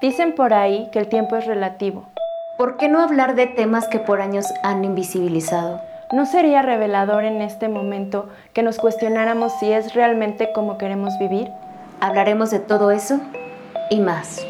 Dicen por ahí que el tiempo es relativo. ¿Por qué no hablar de temas que por años han invisibilizado? ¿No sería revelador en este momento que nos cuestionáramos si es realmente como queremos vivir? Hablaremos de todo eso y más.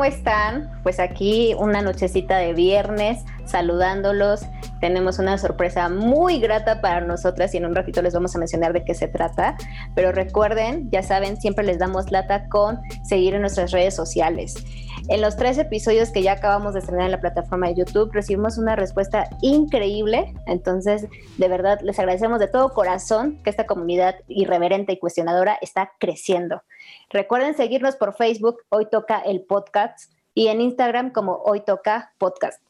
¿Cómo están? Pues aquí una nochecita de viernes saludándolos. Tenemos una sorpresa muy grata para nosotras y en un ratito les vamos a mencionar de qué se trata. Pero recuerden, ya saben, siempre les damos lata con seguir en nuestras redes sociales. En los tres episodios que ya acabamos de estrenar en la plataforma de YouTube recibimos una respuesta increíble. Entonces, de verdad, les agradecemos de todo corazón que esta comunidad irreverente y cuestionadora está creciendo. Recuerden seguirnos por Facebook, Hoy Toca el Podcast, y en Instagram como Hoy Toca Podcast.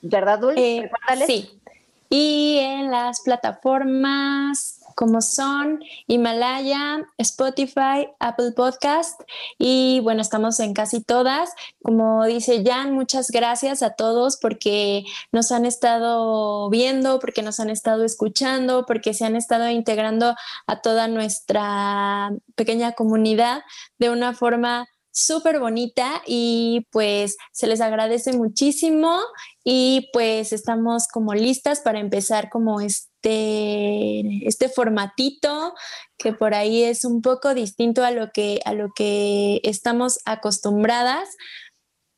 ¿Verdad, Dul? Eh, sí. Y en las plataformas como son Himalaya, Spotify, Apple Podcast y bueno, estamos en casi todas. Como dice Jan, muchas gracias a todos porque nos han estado viendo, porque nos han estado escuchando, porque se han estado integrando a toda nuestra pequeña comunidad de una forma súper bonita y pues se les agradece muchísimo y pues estamos como listas para empezar como este, este formatito que por ahí es un poco distinto a lo que, a lo que estamos acostumbradas,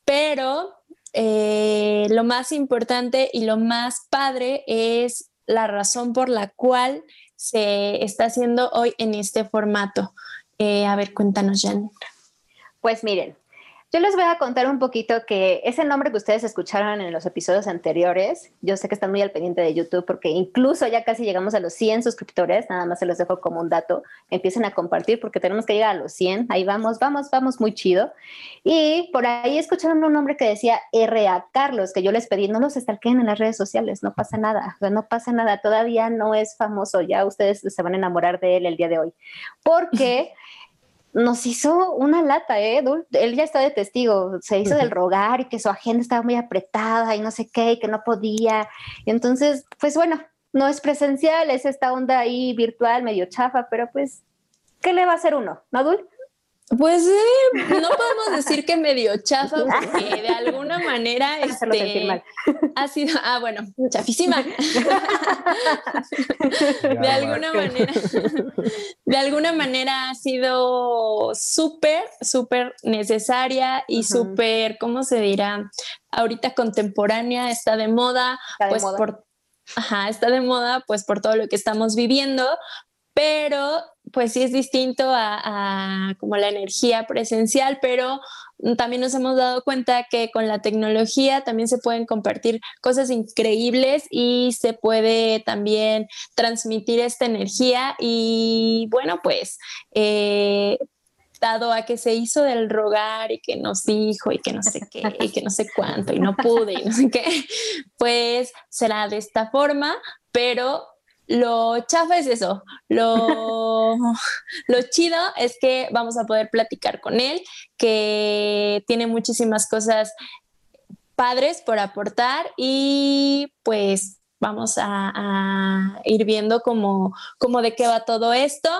pero eh, lo más importante y lo más padre es la razón por la cual se está haciendo hoy en este formato. Eh, a ver, cuéntanos, Jan. Pues miren, yo les voy a contar un poquito que ese nombre que ustedes escucharon en los episodios anteriores, yo sé que están muy al pendiente de YouTube porque incluso ya casi llegamos a los 100 suscriptores, nada más se los dejo como un dato, empiecen a compartir porque tenemos que llegar a los 100, ahí vamos, vamos, vamos, muy chido. Y por ahí escucharon un nombre que decía R.A. Carlos, que yo les pedí, no los estalquen en las redes sociales, no pasa nada, no pasa nada, todavía no es famoso, ya ustedes se van a enamorar de él el día de hoy, porque... nos hizo una lata, ¿eh? Él ya está de testigo, se hizo del rogar y que su agenda estaba muy apretada y no sé qué, y que no podía. Y entonces, pues bueno, no es presencial, es esta onda ahí virtual, medio chafa, pero pues, ¿qué le va a hacer uno, no, Dul? Pues sí, no podemos decir que medio chafa, porque de alguna manera este, ha sido, ah, bueno, chafísima. de alguna manera, de alguna manera ha sido súper, súper necesaria y súper, ¿cómo se dirá? Ahorita contemporánea, está de moda, pues por Ajá, está de moda pues por todo lo que estamos viviendo, pero pues sí es distinto a, como la energía presencial, pero también nos hemos dado cuenta que con la tecnología también se pueden compartir cosas increíbles y se puede también transmitir esta energía. Y bueno, pues... Eh, dado a que se hizo del rogar y que nos dijo y que no sé qué y que no sé cuánto y no pude y no sé qué, pues será de esta forma, pero lo chafa es eso, lo, lo chido es que vamos a poder platicar con él, que tiene muchísimas cosas padres por aportar y pues vamos a, ir viendo cómo, cómo de qué va todo esto.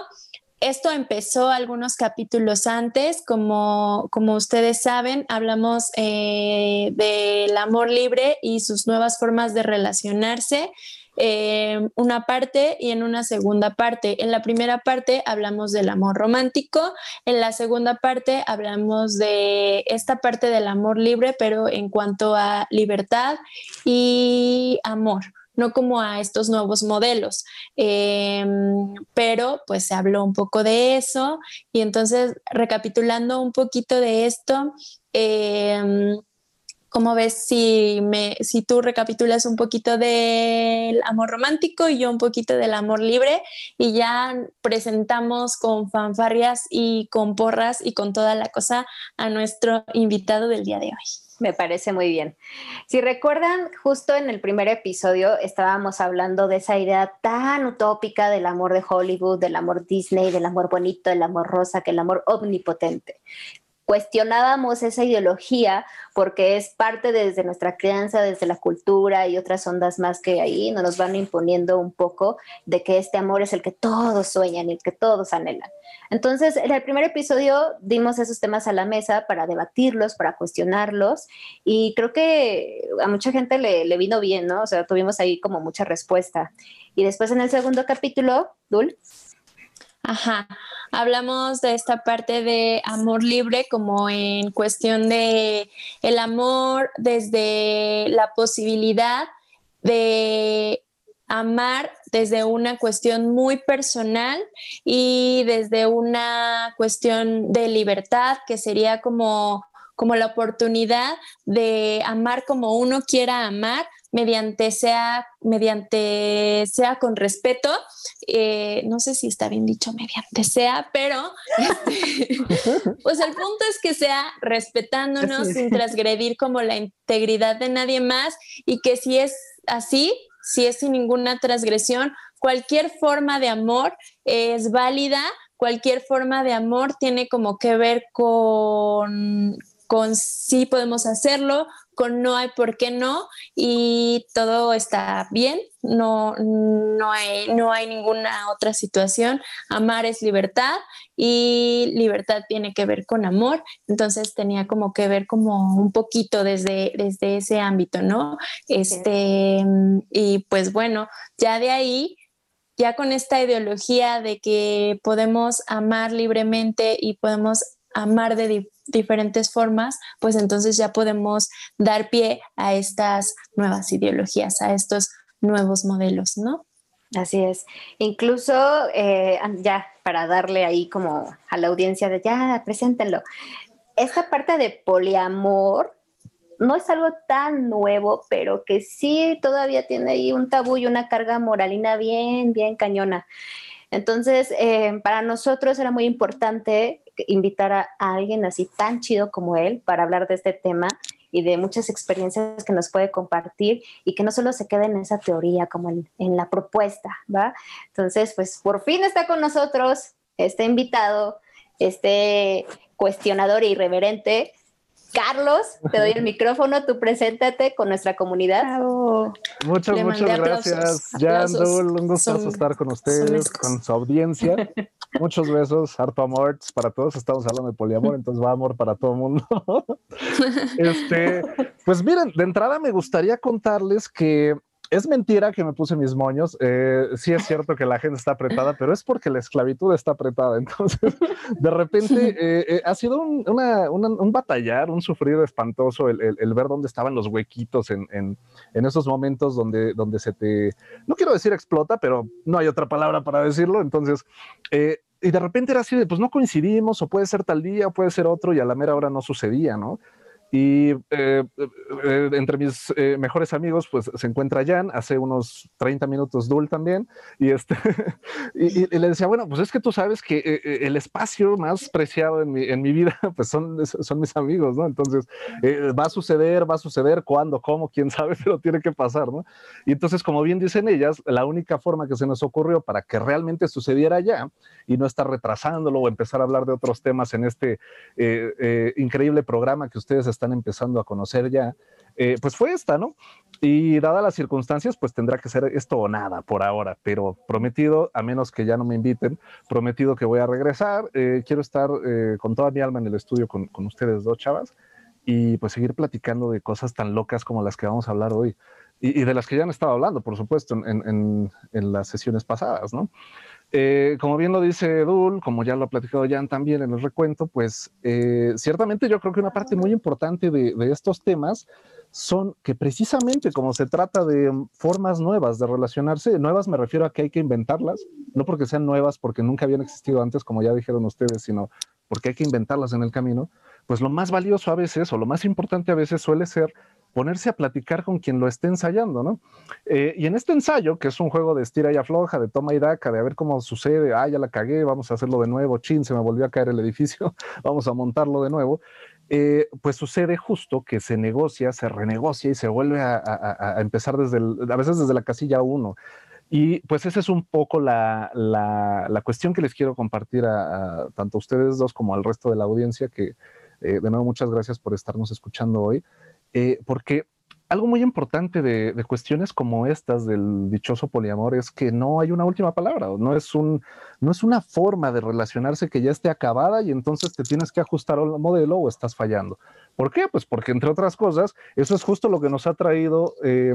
Esto empezó algunos capítulos antes, como, como ustedes saben, hablamos eh, del amor libre y sus nuevas formas de relacionarse eh, una parte y en una segunda parte. En la primera parte hablamos del amor romántico, en la segunda parte hablamos de esta parte del amor libre, pero en cuanto a libertad y amor no como a estos nuevos modelos. Eh, pero pues se habló un poco de eso y entonces recapitulando un poquito de esto, eh, ¿Cómo ves si, me, si tú recapitulas un poquito del amor romántico y yo un poquito del amor libre y ya presentamos con fanfarrias y con porras y con toda la cosa a nuestro invitado del día de hoy? Me parece muy bien. Si recuerdan, justo en el primer episodio estábamos hablando de esa idea tan utópica del amor de Hollywood, del amor Disney, del amor bonito, del amor rosa, que el amor omnipotente cuestionábamos esa ideología porque es parte desde nuestra crianza, desde la cultura y otras ondas más que ahí nos van imponiendo un poco de que este amor es el que todos sueñan y el que todos anhelan. Entonces, en el primer episodio dimos esos temas a la mesa para debatirlos, para cuestionarlos y creo que a mucha gente le, vino bien, ¿no? O sea, tuvimos ahí como mucha respuesta. Y después en el segundo capítulo, Dul. Ajá, hablamos de esta parte de amor libre como en cuestión de el amor desde la posibilidad de amar desde una cuestión muy personal y desde una cuestión de libertad que sería como como la oportunidad de amar como uno quiera amar mediante sea, mediante sea con respeto, eh, no sé si está bien dicho mediante sea, pero este, pues el punto es que sea respetándonos sin transgredir como la integridad de nadie más y que si es así, si es sin ninguna transgresión, cualquier forma de amor es válida, cualquier forma de amor tiene como que ver con, con sí podemos hacerlo, con no hay por qué no y todo está bien, no, no, hay, no hay ninguna otra situación. Amar es libertad y libertad tiene que ver con amor, entonces tenía como que ver como un poquito desde, desde ese ámbito, ¿no? Este, y pues bueno, ya de ahí ya con esta ideología de que podemos amar libremente y podemos amar de diferentes formas, pues entonces ya podemos dar pie a estas nuevas ideologías, a estos nuevos modelos, ¿no? Así es. Incluso eh, ya para darle ahí como a la audiencia de ya, preséntenlo. Esta parte de poliamor no es algo tan nuevo, pero que sí todavía tiene ahí un tabú y una carga moralina bien, bien cañona. Entonces, eh, para nosotros era muy importante invitar a, alguien así tan chido como él para hablar de este tema y de muchas experiencias que nos puede compartir y que no solo se quede en esa teoría como en, en la propuesta, ¿va? Entonces, pues por fin está con nosotros este invitado, este cuestionador irreverente, Carlos, te doy el micrófono, tú preséntate con nuestra comunidad. Muchas, muchas gracias. Jan, un gusto estar con ustedes, con su audiencia. Muchos besos, harto amor para todos. Estamos hablando de poliamor, entonces va amor para todo el mundo. este, pues miren, de entrada me gustaría contarles que es mentira que me puse mis moños. Eh, sí es cierto que la gente está apretada, pero es porque la esclavitud está apretada. Entonces, de repente eh, eh, ha sido un, un, batallar, un sufrir espantoso el, el, ver dónde estaban los huequitos en, en, en, esos momentos donde, donde se te, no quiero decir explota, pero no hay otra palabra para decirlo. Entonces, y de repente era así de, pues no coincidimos, o puede ser tal día, o puede ser otro, y a la mera hora no sucedía, ¿no? Y eh, eh, entre mis eh, mejores amigos, pues se encuentra Jan, hace unos 30 minutos Dul también, y, este, y, le decía, bueno, pues es que tú sabes que el espacio más preciado en mi, en mi, vida, pues son, son mis amigos, ¿no? Entonces, va a suceder, va a suceder, cuándo, cómo, quién sabe, pero tiene que pasar, ¿no? Y entonces, como bien dicen ellas, la única forma que se nos ocurrió para que realmente sucediera ya y no estar retrasándolo o empezar a hablar de otros temas en este increíble programa que ustedes están empezando a conocer ya, eh, pues fue esta, ¿no? Y dadas las circunstancias, pues tendrá que ser esto o nada por ahora, pero prometido, a menos que ya no me inviten, prometido que voy a regresar. Eh, quiero estar eh, con toda mi alma en el estudio con, con, ustedes dos chavas y pues seguir platicando de cosas tan locas como las que vamos a hablar hoy y, y de las que ya han estado hablando, por supuesto, en, en, en las sesiones pasadas, ¿no? Eh, como bien lo dice Dul, como ya lo ha platicado Jan también en el recuento, pues eh, ciertamente yo creo que una parte muy importante de, estos temas son que precisamente como se trata de formas nuevas de relacionarse, nuevas me refiero a que hay que inventarlas, no porque sean nuevas, porque nunca habían existido antes, como ya dijeron ustedes, sino porque hay que inventarlas en el camino, pues lo más valioso a veces o lo más importante a veces suele ser ponerse a platicar con quien lo esté ensayando, ¿no? Eh, y en este ensayo, que es un juego de estira y afloja, de toma y daca, de a ver cómo sucede, ah, ya la cagué, vamos a hacerlo de nuevo, chin, se me volvió a caer el edificio, vamos a montarlo de nuevo, eh, pues sucede justo que se negocia, se renegocia y se vuelve a, empezar desde, a veces desde la casilla uno. Y pues esa es un poco la, la, cuestión que les quiero compartir a, tanto a ustedes dos como al resto de la audiencia, que eh, de nuevo muchas gracias por estarnos escuchando hoy. Eh, porque algo muy importante de, cuestiones como estas del dichoso poliamor es que no hay una última palabra, no es, un, no es una forma de relacionarse que ya esté acabada y entonces te tienes que ajustar al modelo o estás fallando. ¿Por qué? Pues porque entre otras cosas, eso es justo lo que nos ha traído eh,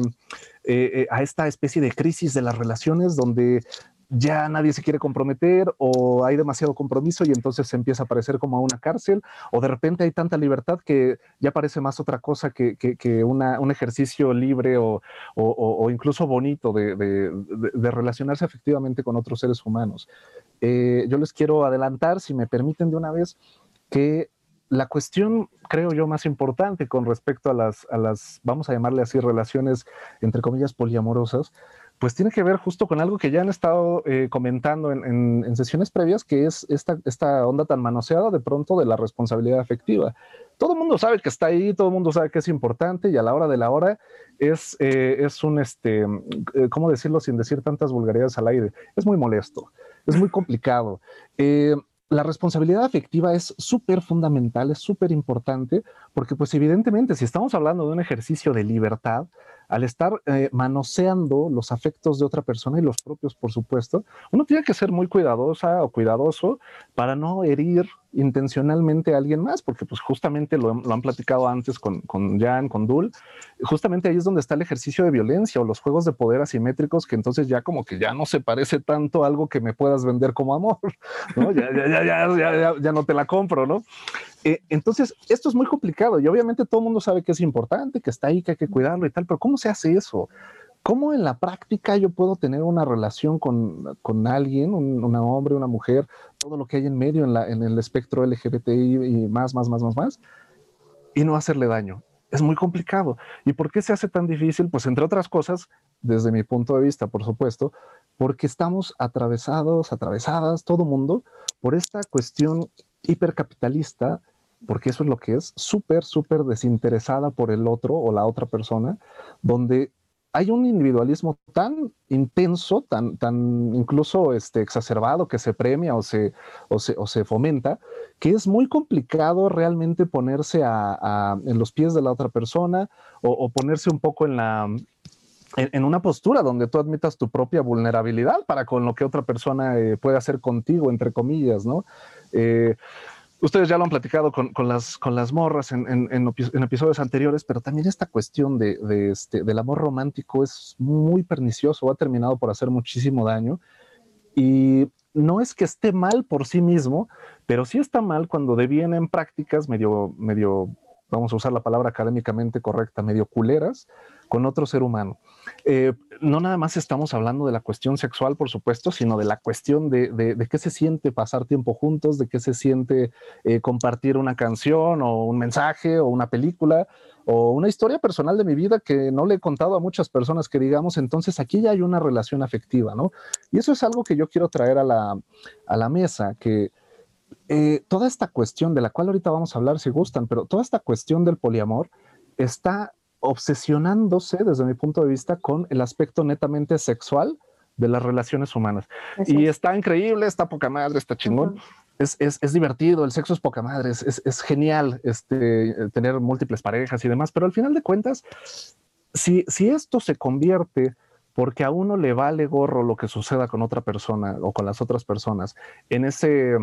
eh, a esta especie de crisis de las relaciones donde ya nadie se quiere comprometer o hay demasiado compromiso y entonces se empieza a parecer como a una cárcel o de repente hay tanta libertad que ya parece más otra cosa que, un ejercicio libre o, incluso bonito de, relacionarse efectivamente con otros seres humanos. Eh, yo les quiero adelantar, si me permiten de una vez, que la cuestión, creo yo, más importante con respecto a las, a las, vamos a llamarle así, relaciones, entre comillas, poliamorosas, pues tiene que ver justo con algo que ya han estado eh, comentando en, sesiones previas, que es esta, onda tan manoseada de pronto de la responsabilidad afectiva. Todo el mundo sabe que está ahí, todo el mundo sabe que es importante y a la hora de la hora es, eh, es un, este, eh, ¿cómo decirlo sin decir tantas vulgaridades al aire? Es muy molesto, es muy complicado. la responsabilidad afectiva es súper fundamental, es súper importante, porque pues evidentemente si estamos hablando de un ejercicio de libertad, al estar eh, manoseando los afectos de otra persona y los propios, por supuesto, uno tiene que ser muy cuidadosa o cuidadoso para no herir intencionalmente a alguien más, porque pues justamente lo, han platicado antes con, con Jan, con Dul, justamente ahí es donde está el ejercicio de violencia o los juegos de poder asimétricos, que entonces ya como que ya no se parece tanto a algo que me puedas vender como amor, ¿no? Ya, ya, ya, ya, ya, ya no te la compro, ¿no? Eh, entonces, esto es muy complicado y obviamente todo el mundo sabe que es importante, que está ahí, que hay que cuidarlo y tal, pero ¿cómo se hace eso? ¿Cómo en la práctica yo puedo tener una relación con, con alguien, un hombre, una mujer, todo lo que hay en medio en, la, en el espectro LGBTI y más, más, más, más, más, y no hacerle daño? Es muy complicado. ¿Y por qué se hace tan difícil? Pues entre otras cosas, desde mi punto de vista, por supuesto, porque estamos atravesados, atravesadas, todo mundo, por esta cuestión hipercapitalista porque eso es lo que es, súper, súper desinteresada por el otro o la otra persona, donde hay un individualismo tan intenso, tan, tan incluso este, exacerbado que se premia o se, o se, fomenta, que es muy complicado realmente ponerse en los pies de la otra persona o, ponerse un poco en la, en, una postura donde tú admitas tu propia vulnerabilidad para con lo que otra persona eh, puede hacer contigo, entre comillas, ¿no? Eh, ustedes ya lo han platicado con, las, con las morras en, episodios anteriores, pero también esta cuestión de, este, del amor romántico es muy pernicioso, ha terminado por hacer muchísimo daño. Y no es que esté mal por sí mismo, pero sí está mal cuando devienen prácticas medio, medio, vamos a usar la palabra académicamente correcta, medio culeras con otro ser humano. Eh, no nada más estamos hablando de la cuestión sexual, por supuesto, sino de la cuestión de, de, qué se siente pasar tiempo juntos, de qué se siente eh, compartir una canción o un mensaje o una película o una historia personal de mi vida que no le he contado a muchas personas que digamos, entonces aquí ya hay una relación afectiva, ¿no? Y eso es algo que yo quiero traer a la, a la mesa, que eh, toda esta cuestión de la cual ahorita vamos a hablar si gustan, pero toda esta cuestión del poliamor está obsesionándose desde mi punto de vista con el aspecto netamente sexual de las relaciones humanas. y está increíble, está poca madre, está chingón. es, es, es, divertido, el sexo es poca madre, es, es, genial este, tener múltiples parejas y demás, pero al final de cuentas, si, si esto se convierte porque a uno le vale gorro lo que suceda con otra persona o con las otras personas en ese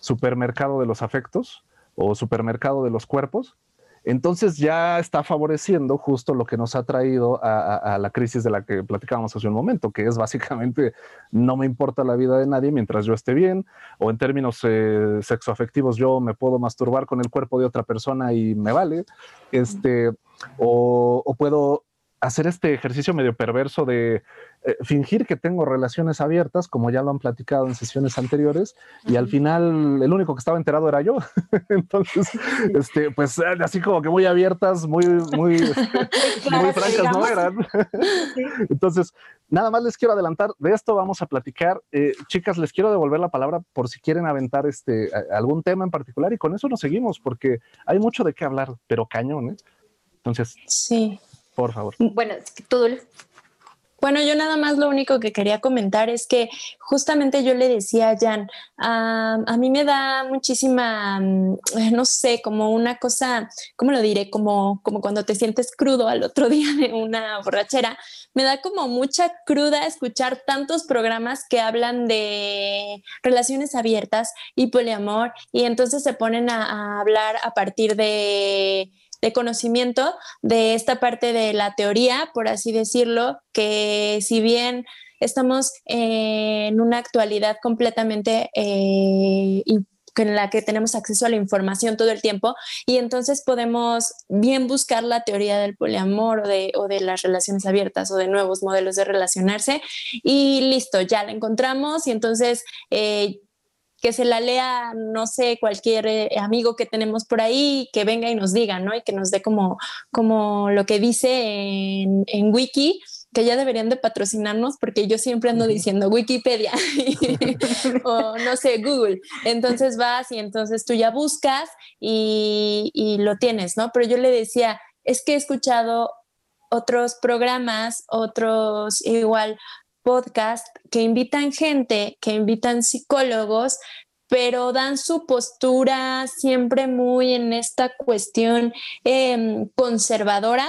supermercado de los afectos o supermercado de los cuerpos, entonces ya está favoreciendo justo lo que nos ha traído a, la crisis de la que platicábamos hace un momento, que es básicamente no me importa la vida de nadie mientras yo esté bien, o en términos eh, sexoafectivos yo me puedo masturbar con el cuerpo de otra persona y me vale, este, o, puedo hacer este ejercicio medio perverso de eh, fingir que tengo relaciones abiertas, como ya lo han platicado en sesiones anteriores, y al final el único que estaba enterado era yo. Entonces, este, pues así como que muy abiertas, muy, muy, muy francas no eran. Entonces, nada más les quiero adelantar, de esto vamos a platicar. Eh, chicas, les quiero devolver la palabra por si quieren aventar este, algún tema en particular y con eso nos seguimos, porque hay mucho de qué hablar, pero cañón, ¿eh? Entonces, sí. Por favor. Bueno, tú. Bueno, yo nada más lo único que quería comentar es que justamente yo le decía a Jan, a mí me da muchísima, mm, no sé, como una cosa, ¿cómo lo diré? Como, como cuando te sientes crudo al otro día de una borrachera. Me da como mucha cruda escuchar tantos programas que hablan de relaciones abiertas y poliamor y entonces se ponen a hablar a partir de de conocimiento de esta parte de la teoría, por así decirlo, que si bien estamos en una actualidad completamente eh, en la que tenemos acceso a la información todo el tiempo y entonces podemos bien buscar la teoría del poliamor o de, o de las relaciones abiertas o de nuevos modelos de relacionarse y listo, ya la encontramos y entonces eh, que se la lea, no sé, cualquier eh, amigo que tenemos por ahí, que venga y nos diga, ¿no? Y que nos dé como, como lo que dice en, en Wiki, que ya deberían de patrocinarnos porque yo siempre ando diciendo Wikipedia o no sé, Google. Entonces vas y entonces tú ya buscas y, y lo tienes, ¿no? Pero yo le decía, es que he escuchado otros programas, otros igual podcast que invitan gente, que invitan psicólogos, pero dan su postura siempre muy en esta cuestión em, conservadora.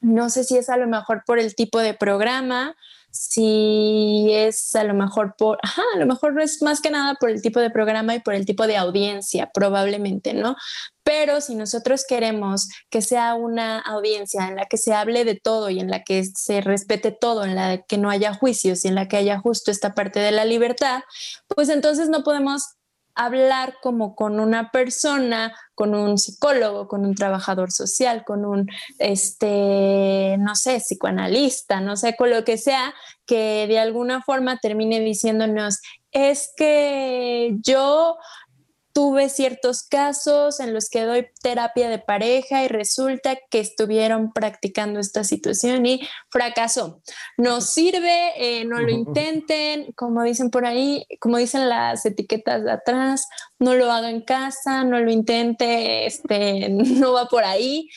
No sé si es a lo mejor por el tipo de programa, si es a lo mejor por, a lo mejor es más que nada por el tipo de programa y por el tipo de audiencia, probablemente, ¿no? Pero si nosotros queremos que sea una audiencia en la que se hable de todo y en la que se respete todo, en la que no haya juicios y en la que haya justo esta parte de la libertad, pues entonces no podemos hablar como con una persona, con un psicólogo, con un trabajador social, con un, este, no sé, psicoanalista, no sé, con lo que sea, que de alguna forma termine diciéndonos, es que yo tuve ciertos casos en los que doy terapia de pareja y resulta que estuvieron practicando esta situación y fracasó. No sirve, eh, no lo intenten, como dicen por ahí, como dicen las etiquetas de atrás, no lo haga en casa, no lo intente, este, no va por ahí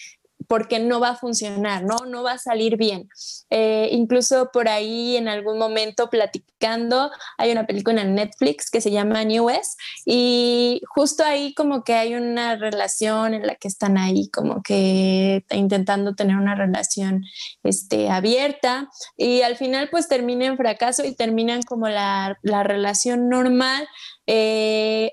porque no va a funcionar, ¿no? No va a salir bien. Eh, incluso por ahí en algún momento platicando, hay una película en Netflix que se llama New West y justo ahí como que hay una relación en la que están ahí como que intentando tener una relación este, abierta y al final pues termina en fracaso y terminan como la, relación normal. Eh,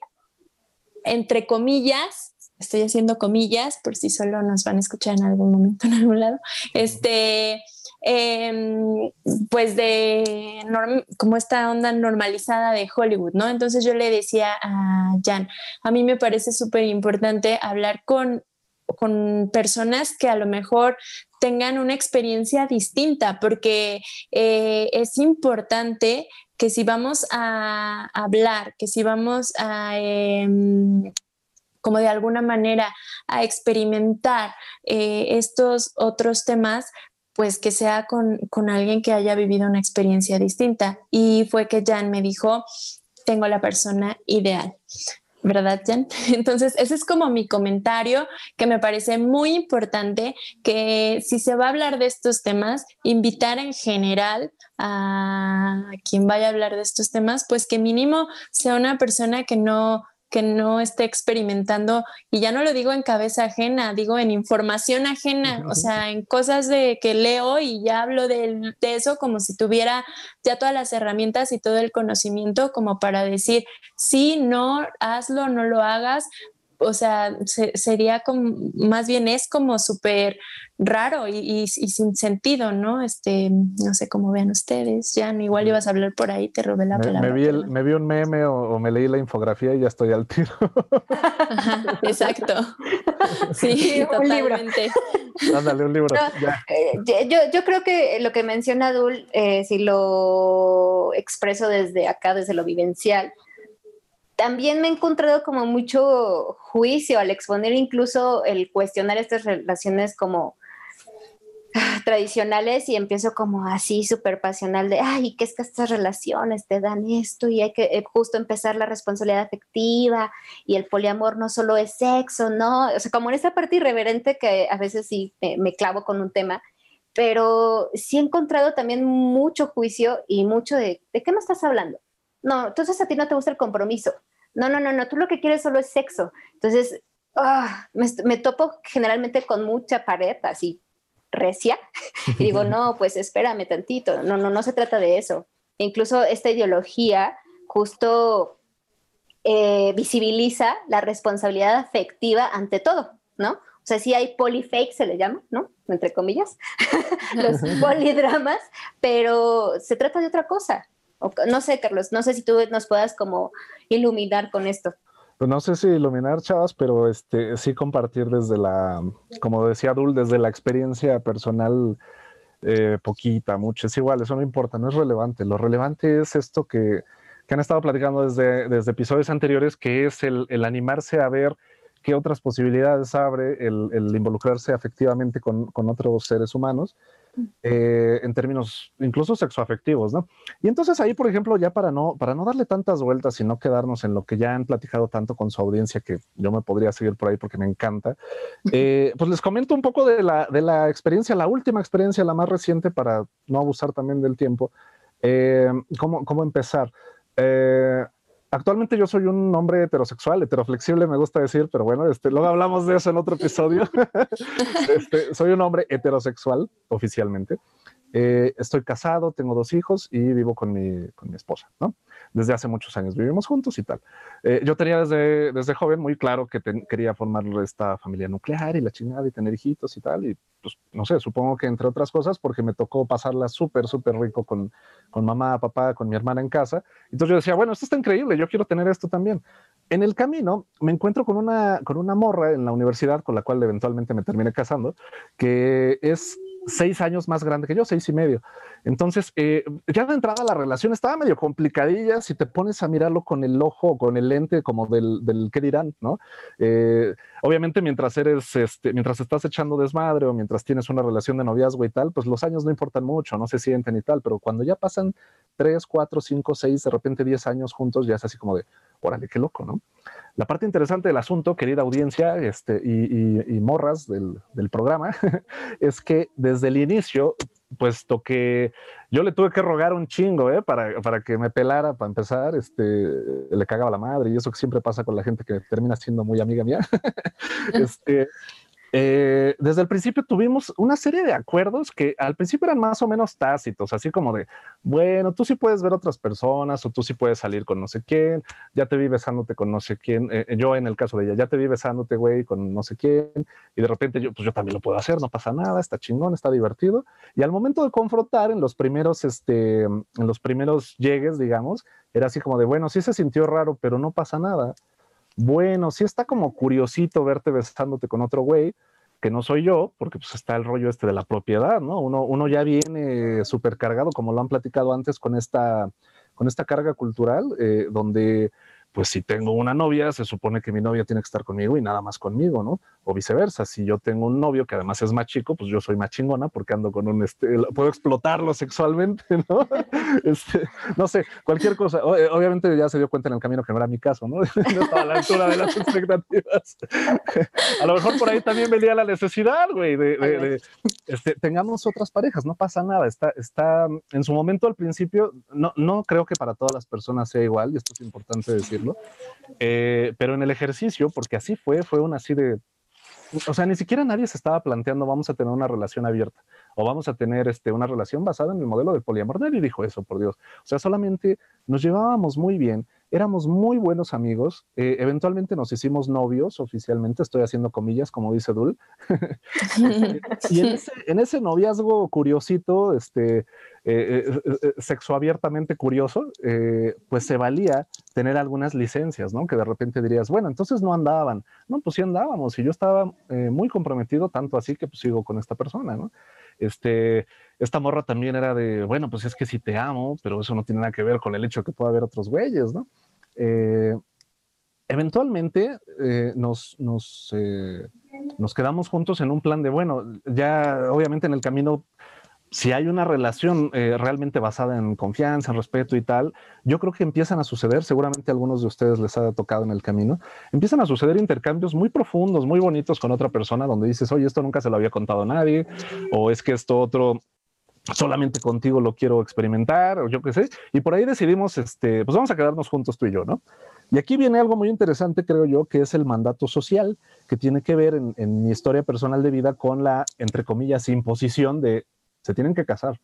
entre comillas, estoy haciendo comillas por si solo nos van a escuchar en algún momento en algún lado, este, em, pues de como esta onda normalizada de Hollywood, ¿no? Entonces yo le decía a Jan, a mí me parece súper importante hablar con, con personas que a lo mejor tengan una experiencia distinta, porque eh, es importante que si vamos a hablar, que si vamos a em, como de alguna manera a experimentar eh, estos otros temas, pues que sea con, con, alguien que haya vivido una experiencia distinta. Y fue que Jan me dijo, tengo la persona ideal. ¿Verdad, Jan? Entonces, ese es como mi comentario que me parece muy importante, que si se va a hablar de estos temas, invitar en general a quien vaya a hablar de estos temas, pues que mínimo sea una persona que no que no esté experimentando, y ya no lo digo en cabeza ajena, digo en información ajena, o sea, en cosas de que leo y ya hablo de, de, eso como si tuviera ya todas las herramientas y todo el conocimiento como para decir, sí, no, hazlo, no lo hagas, o sea, sería como, más bien es como súper raro y, sin sentido, ¿no? Este, no sé cómo vean ustedes, ya igual ibas a hablar por ahí, te robé la palabra. Me vi, me vi un meme o, me leí la infografía y ya estoy al tiro. exacto. Sí, totalmente. Ándale, un libro. Eh, yo, yo, creo que lo que menciona Dul, eh, si lo expreso desde acá, desde lo vivencial, también me he encontrado como mucho juicio al exponer incluso el cuestionar estas relaciones como tradicionales y empiezo como así súper pasional de, ay, ¿qué es que estas relaciones te dan esto? Y hay que eh, justo empezar la responsabilidad afectiva y el poliamor no solo es sexo, ¿no? O sea, como en esa parte irreverente que a veces sí me clavo con un tema, pero sí he encontrado también mucho juicio y mucho de, ¿de qué me estás hablando? No, entonces a ti no te gusta el compromiso. No, no, no, no, tú lo que quieres solo es sexo. Entonces, ah, me, topo generalmente con mucha pared así recia y digo, no, pues espérame tantito, no, no, no se trata de eso. incluso esta ideología justo eh, visibiliza la responsabilidad afectiva ante todo, ¿no? O sea, sí hay polifake, se le llama, ¿no? Entre comillas, los polidramas, pero se trata de otra cosa no sé, Carlos, no sé si tú nos puedas como iluminar con esto. Pues no sé si iluminar, chavas, pero este, sí compartir desde la, como decía Dul, desde la experiencia personal eh, poquita, mucho, es igual, eso no importa, no es relevante. Lo relevante es esto que, han estado platicando desde, desde episodios anteriores, que es el, animarse a ver qué otras posibilidades abre el, involucrarse afectivamente con, con, otros seres humanos eh, en términos incluso sexoafectivos, ¿no? Y entonces ahí, por ejemplo, ya para no, para no darle tantas vueltas y no quedarnos en lo que ya han platicado tanto con su audiencia, que yo me podría seguir por ahí porque me encanta, eh, pues les comento un poco de la, de la experiencia, la última experiencia, la más reciente, para no abusar también del tiempo. Eh, ¿cómo, ¿Cómo empezar? Actualmente yo soy un hombre heterosexual, heteroflexible me gusta decir, pero bueno, este, luego hablamos de eso en otro episodio. Este, soy un hombre heterosexual oficialmente. Eh, estoy casado, tengo dos hijos y vivo con mi, con mi esposa, ¿no? Desde hace muchos años vivimos juntos y tal. Eh, yo tenía desde, desde joven muy claro que quería formar esta familia nuclear y la chingada y tener hijitos y tal. Y pues, no sé, supongo que entre otras cosas porque me tocó pasarla súper, súper rico con, con mamá, papá, con mi hermana en casa. Entonces yo decía, bueno, esto está increíble, yo quiero tener esto también. En el camino me encuentro con una, con una morra en la universidad con la cual eventualmente me terminé casando, que es seis años más grande que yo, seis y medio. Entonces, eh, ya de entrada la relación estaba medio complicadilla si te pones a mirarlo con el ojo, con el lente como del, del qué dirán, ¿no? Eh, obviamente mientras eres, este, mientras estás echando desmadre o mientras tienes una relación de noviazgo y tal, pues los años no importan mucho, no se sienten y tal, pero cuando ya pasan tres, cuatro, cinco, seis, de repente diez años juntos, ya es así como de, órale, qué loco, ¿no? La parte interesante del asunto, querida audiencia este, y, morras del, programa, es que desde el inicio, puesto que yo le tuve que rogar un chingo ¿eh? para, para que me pelara, para empezar, este, le cagaba la madre y eso que siempre pasa con la gente que termina siendo muy amiga mía. este, eh, desde el principio tuvimos una serie de acuerdos que al principio eran más o menos tácitos, así como de, bueno, tú sí puedes ver otras personas o tú sí puedes salir con no sé quién, ya te vi besándote con no sé quién, eh, yo en el caso de ella, ya te vi besándote, güey, con no sé quién, y de repente yo, pues yo también lo puedo hacer, no pasa nada, está chingón, está divertido. Y al momento de confrontar en los primeros, este, en los primeros llegues, digamos, era así como de, bueno, sí se sintió raro, pero no pasa nada bueno, sí está como curiosito verte besándote con otro güey, que no soy yo, porque pues está el rollo este de la propiedad, ¿no? Uno, uno ya viene súper cargado, como lo han platicado antes, con esta, con esta carga cultural, eh, donde pues si tengo una novia, se supone que mi novia tiene que estar conmigo y nada más conmigo, ¿no? O viceversa, si yo tengo un novio que además es más chico, pues yo soy más chingona porque ando con un, este, puedo explotarlo sexualmente, ¿no? Este, no sé, cualquier cosa. Eh, obviamente ya se dio cuenta en el camino que no era mi caso, ¿no? no estaba a la altura de las expectativas. a lo mejor por ahí también venía la necesidad, güey, de, este, tengamos otras parejas, no pasa nada. Está, está, en su momento al principio, no, no creo que para todas las personas sea igual, y esto es importante decir eh, pero en el ejercicio, porque así fue, fue un así de, o sea, ni siquiera nadie se estaba planteando vamos a tener una relación abierta o vamos a tener este, una relación basada en el modelo de poliamor. Nadie dijo eso, por Dios. O sea, solamente nos llevábamos muy bien, éramos muy buenos amigos, eh, eventualmente nos hicimos novios oficialmente, estoy haciendo comillas, como dice Dul. y en ese, en ese, noviazgo curiosito, este, eh, eh, sexo abiertamente curioso, pues se valía tener algunas licencias, ¿no? Que de repente dirías, bueno, entonces no andaban. No, pues sí andábamos y yo estaba muy comprometido, tanto así que pues sigo con esta persona, ¿no? Este, esta morra también era de, bueno, pues es que sí te amo, pero eso no tiene nada que ver con el hecho de que pueda haber otros güeyes, ¿no? Eh, eventualmente eh, nos, nos, eh, nos quedamos juntos en un plan de, bueno, ya obviamente en el camino si hay una relación realmente basada en confianza, en respeto y tal, yo creo que empiezan a suceder, seguramente a algunos de ustedes les ha tocado en el camino, empiezan a suceder intercambios muy profundos, muy bonitos con otra persona, donde dices, oye, esto nunca se lo había contado a nadie, o es que esto otro solamente contigo lo quiero experimentar o yo qué sé. Y por ahí decidimos, este, pues vamos a quedarnos juntos tú y yo, ¿no? Y aquí viene algo muy interesante, creo yo, que es el mandato social, que tiene que ver en, mi historia personal de vida con la, entre comillas, imposición de se tienen que casar.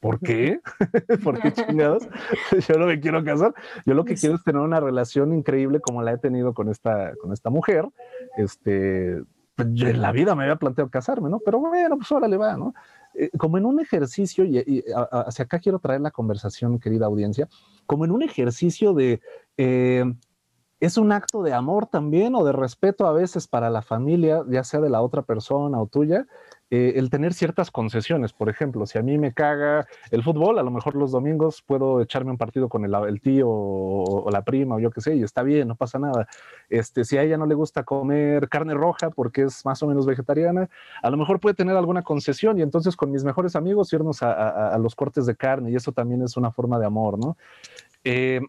¿Por qué? ¿Por qué chingados? Yo no me quiero casar. Yo lo que quiero es tener una relación increíble como la he tenido con esta, con esta mujer. Este, pues, en la vida me había planteado casarme, ¿no? Pero bueno, pues ahora le va, ¿no? Eh, como en un ejercicio, y, hacia acá quiero traer la conversación, querida audiencia, como en un ejercicio de, eh, es un acto de amor también o de respeto a veces para la familia, ya sea de la otra persona o tuya, eh, el tener ciertas concesiones. Por ejemplo, si a mí me caga el fútbol, a lo mejor los domingos puedo echarme un partido con el, tío o, la prima o yo qué sé, y está bien, no pasa nada. Este, si a ella no le gusta comer carne roja porque es más o menos vegetariana, a lo mejor puede tener alguna concesión y entonces con mis mejores amigos irnos a, los cortes de carne y eso también es una forma de amor, ¿no? Eh,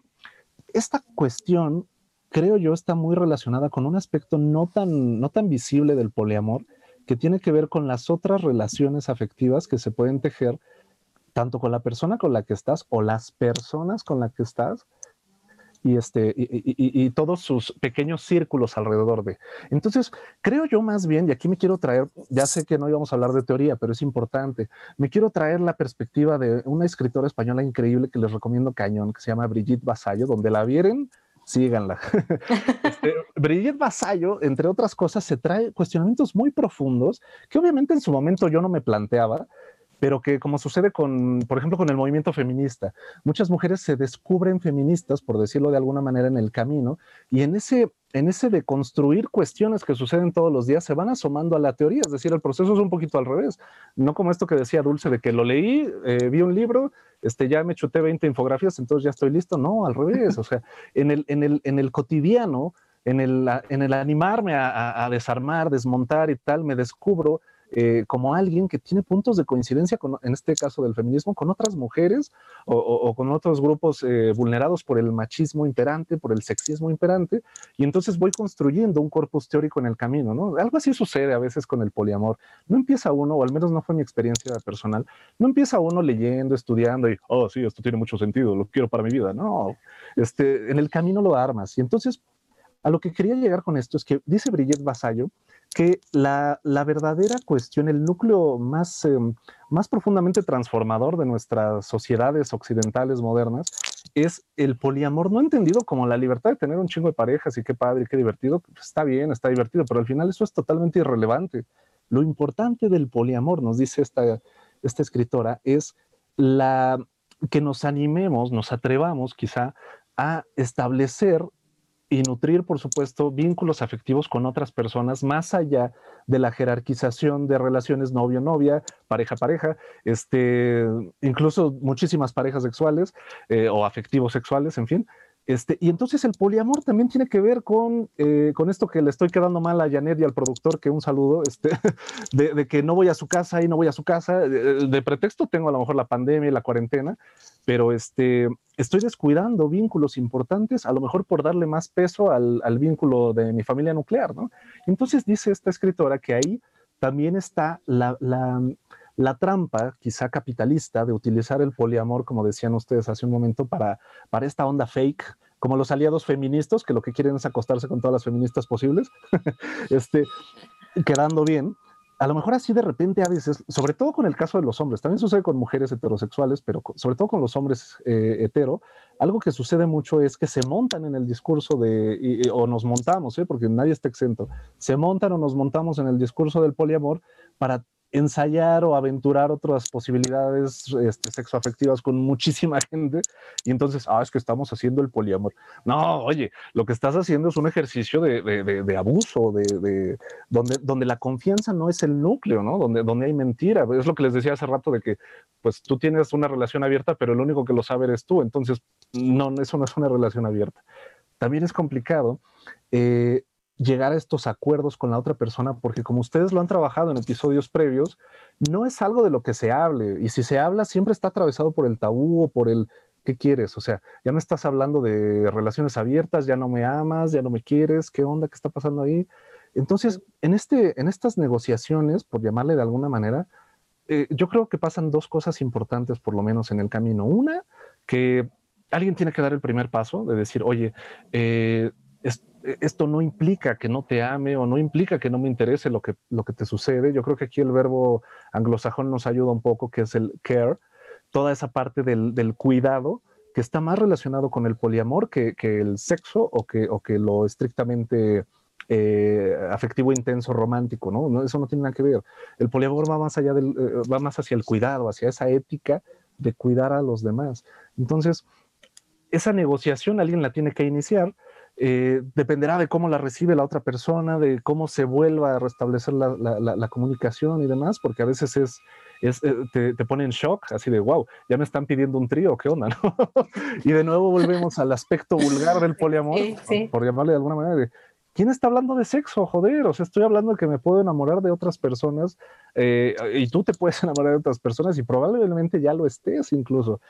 esta cuestión creo yo está muy relacionada con un aspecto no tan, no tan visible del poliamor, que tiene que ver con las otras relaciones afectivas que se pueden tejer tanto con la persona con la que estás o las personas con las que estás y, este, y, todos sus pequeños círculos alrededor de. Entonces, creo yo más bien, y aquí me quiero traer, ya sé que no íbamos a hablar de teoría, pero es importante, me quiero traer la perspectiva de una escritora española increíble que les recomiendo cañón, que se llama Brigitte Basallo, donde la vieren, síganla. este, Brigitte Vasallo, entre otras cosas, se trae cuestionamientos muy profundos que obviamente en su momento yo no me planteaba, pero que como sucede con, por ejemplo, con el movimiento feminista, muchas mujeres se descubren feministas, por decirlo de alguna manera, en el camino, y en ese, en ese de construir cuestiones que suceden todos los días, se van asomando a la teoría, es decir, el proceso es un poquito al revés, no como esto que decía Dulce, de que lo leí, eh, vi un libro, este, ya me chuté 20 infografías, entonces ya estoy listo, no, al revés, o sea, en el, en el, en el cotidiano, en el, en el animarme a, a desarmar, desmontar y tal, me descubro eh, como alguien que tiene puntos de coincidencia, con, en este caso del feminismo, con otras mujeres o, con otros grupos eh, vulnerados por el machismo imperante, por el sexismo imperante, y entonces voy construyendo un corpus teórico en el camino, ¿no? Algo así sucede a veces con el poliamor. No empieza uno, o al menos no fue mi experiencia personal, no empieza uno leyendo, estudiando y, oh, sí, esto tiene mucho sentido, lo quiero para mi vida. No, este, en el camino lo armas. Y entonces, a lo que quería llegar con esto es que dice Brigitte Vasallo que la, verdadera cuestión, el núcleo más, em, más profundamente transformador de nuestras sociedades occidentales modernas es el poliamor, no entendido como la libertad de tener un chingo de parejas y qué padre, qué divertido, está bien, está divertido, pero al final eso es totalmente irrelevante. Lo importante del poliamor, nos dice esta, esta escritora, es la que nos animemos, nos atrevamos quizá a establecer y nutrir, por supuesto, vínculos afectivos con otras personas más allá de la jerarquización de relaciones novio-novia, pareja-pareja, este, incluso muchísimas parejas sexuales eh, o afectivos sexuales, en fin, este, y entonces el poliamor también tiene que ver con, eh, con esto que le estoy quedando mal a Janet y al productor, que un saludo, este, de, que no voy a su casa y no voy a su casa. De, pretexto tengo a lo mejor la pandemia y la cuarentena, pero este, estoy descuidando vínculos importantes, a lo mejor por darle más peso al, vínculo de mi familia nuclear, ¿no? Entonces dice esta escritora que ahí también está la la trampa, quizá capitalista, de utilizar el poliamor, como decían ustedes hace un momento, para, para esta onda fake, como los aliados feministas, que lo que quieren es acostarse con todas las feministas posibles, este, quedando bien. A lo mejor así de repente a veces, sobre todo con el caso de los hombres, también sucede con mujeres heterosexuales, pero sobre todo con los hombres eh, hetero, algo que sucede mucho es que se montan en el discurso de, o nos montamos, ¿eh? porque nadie está exento, se montan o nos montamos en el discurso del poliamor para ensayar o aventurar otras posibilidades este, sexoafectivas con muchísima gente y entonces, ah, es que estamos haciendo el poliamor. No, oye, lo que estás haciendo es un ejercicio de, de, abuso, de, donde, donde la confianza no es el núcleo, ¿no? Donde, donde hay mentira. Es lo que les decía hace rato de que, pues tú tienes una relación abierta, pero el único que lo sabe eres tú. Entonces, no, eso no es una relación abierta. También es complicado. Eh, llegar a estos acuerdos con la otra persona, porque como ustedes lo han trabajado en episodios previos, no es algo de lo que se hable, y si se habla siempre está atravesado por el tabú o por el ¿qué quieres? O sea, ya no estás hablando de relaciones abiertas, ya no me amas, ya no me quieres, ¿qué onda? ¿Qué está pasando ahí? Entonces, en, este, en estas negociaciones, por llamarle de alguna manera, eh, yo creo que pasan dos cosas importantes, por lo menos en el camino. Una, que alguien tiene que dar el primer paso de decir, oye, eh, esto no implica que no te ame o no implica que no me interese lo que, lo que te sucede. Yo creo que aquí el verbo anglosajón nos ayuda un poco, que es el care, toda esa parte del, del cuidado que está más relacionado con el poliamor que, que el sexo o que, o que lo estrictamente eh, afectivo intenso romántico, ¿no? Eso no tiene nada que ver. El poliamor va más allá del, eh, va más hacia el cuidado, hacia esa ética de cuidar a los demás. Entonces, esa negociación alguien la tiene que iniciar eh, dependerá de cómo la recibe la otra persona, de cómo se vuelva a restablecer la, comunicación y demás, porque a veces es, eh, te, te, pone en shock, así de, wow, ya me están pidiendo un trío, ¿qué onda? y de nuevo volvemos al aspecto vulgar del poliamor, por llamarle de alguna manera, de, ¿quién está hablando de sexo? Joder, o sea, estoy hablando de que me puedo enamorar de otras personas eh, y tú te puedes enamorar de otras personas y probablemente ya lo estés incluso.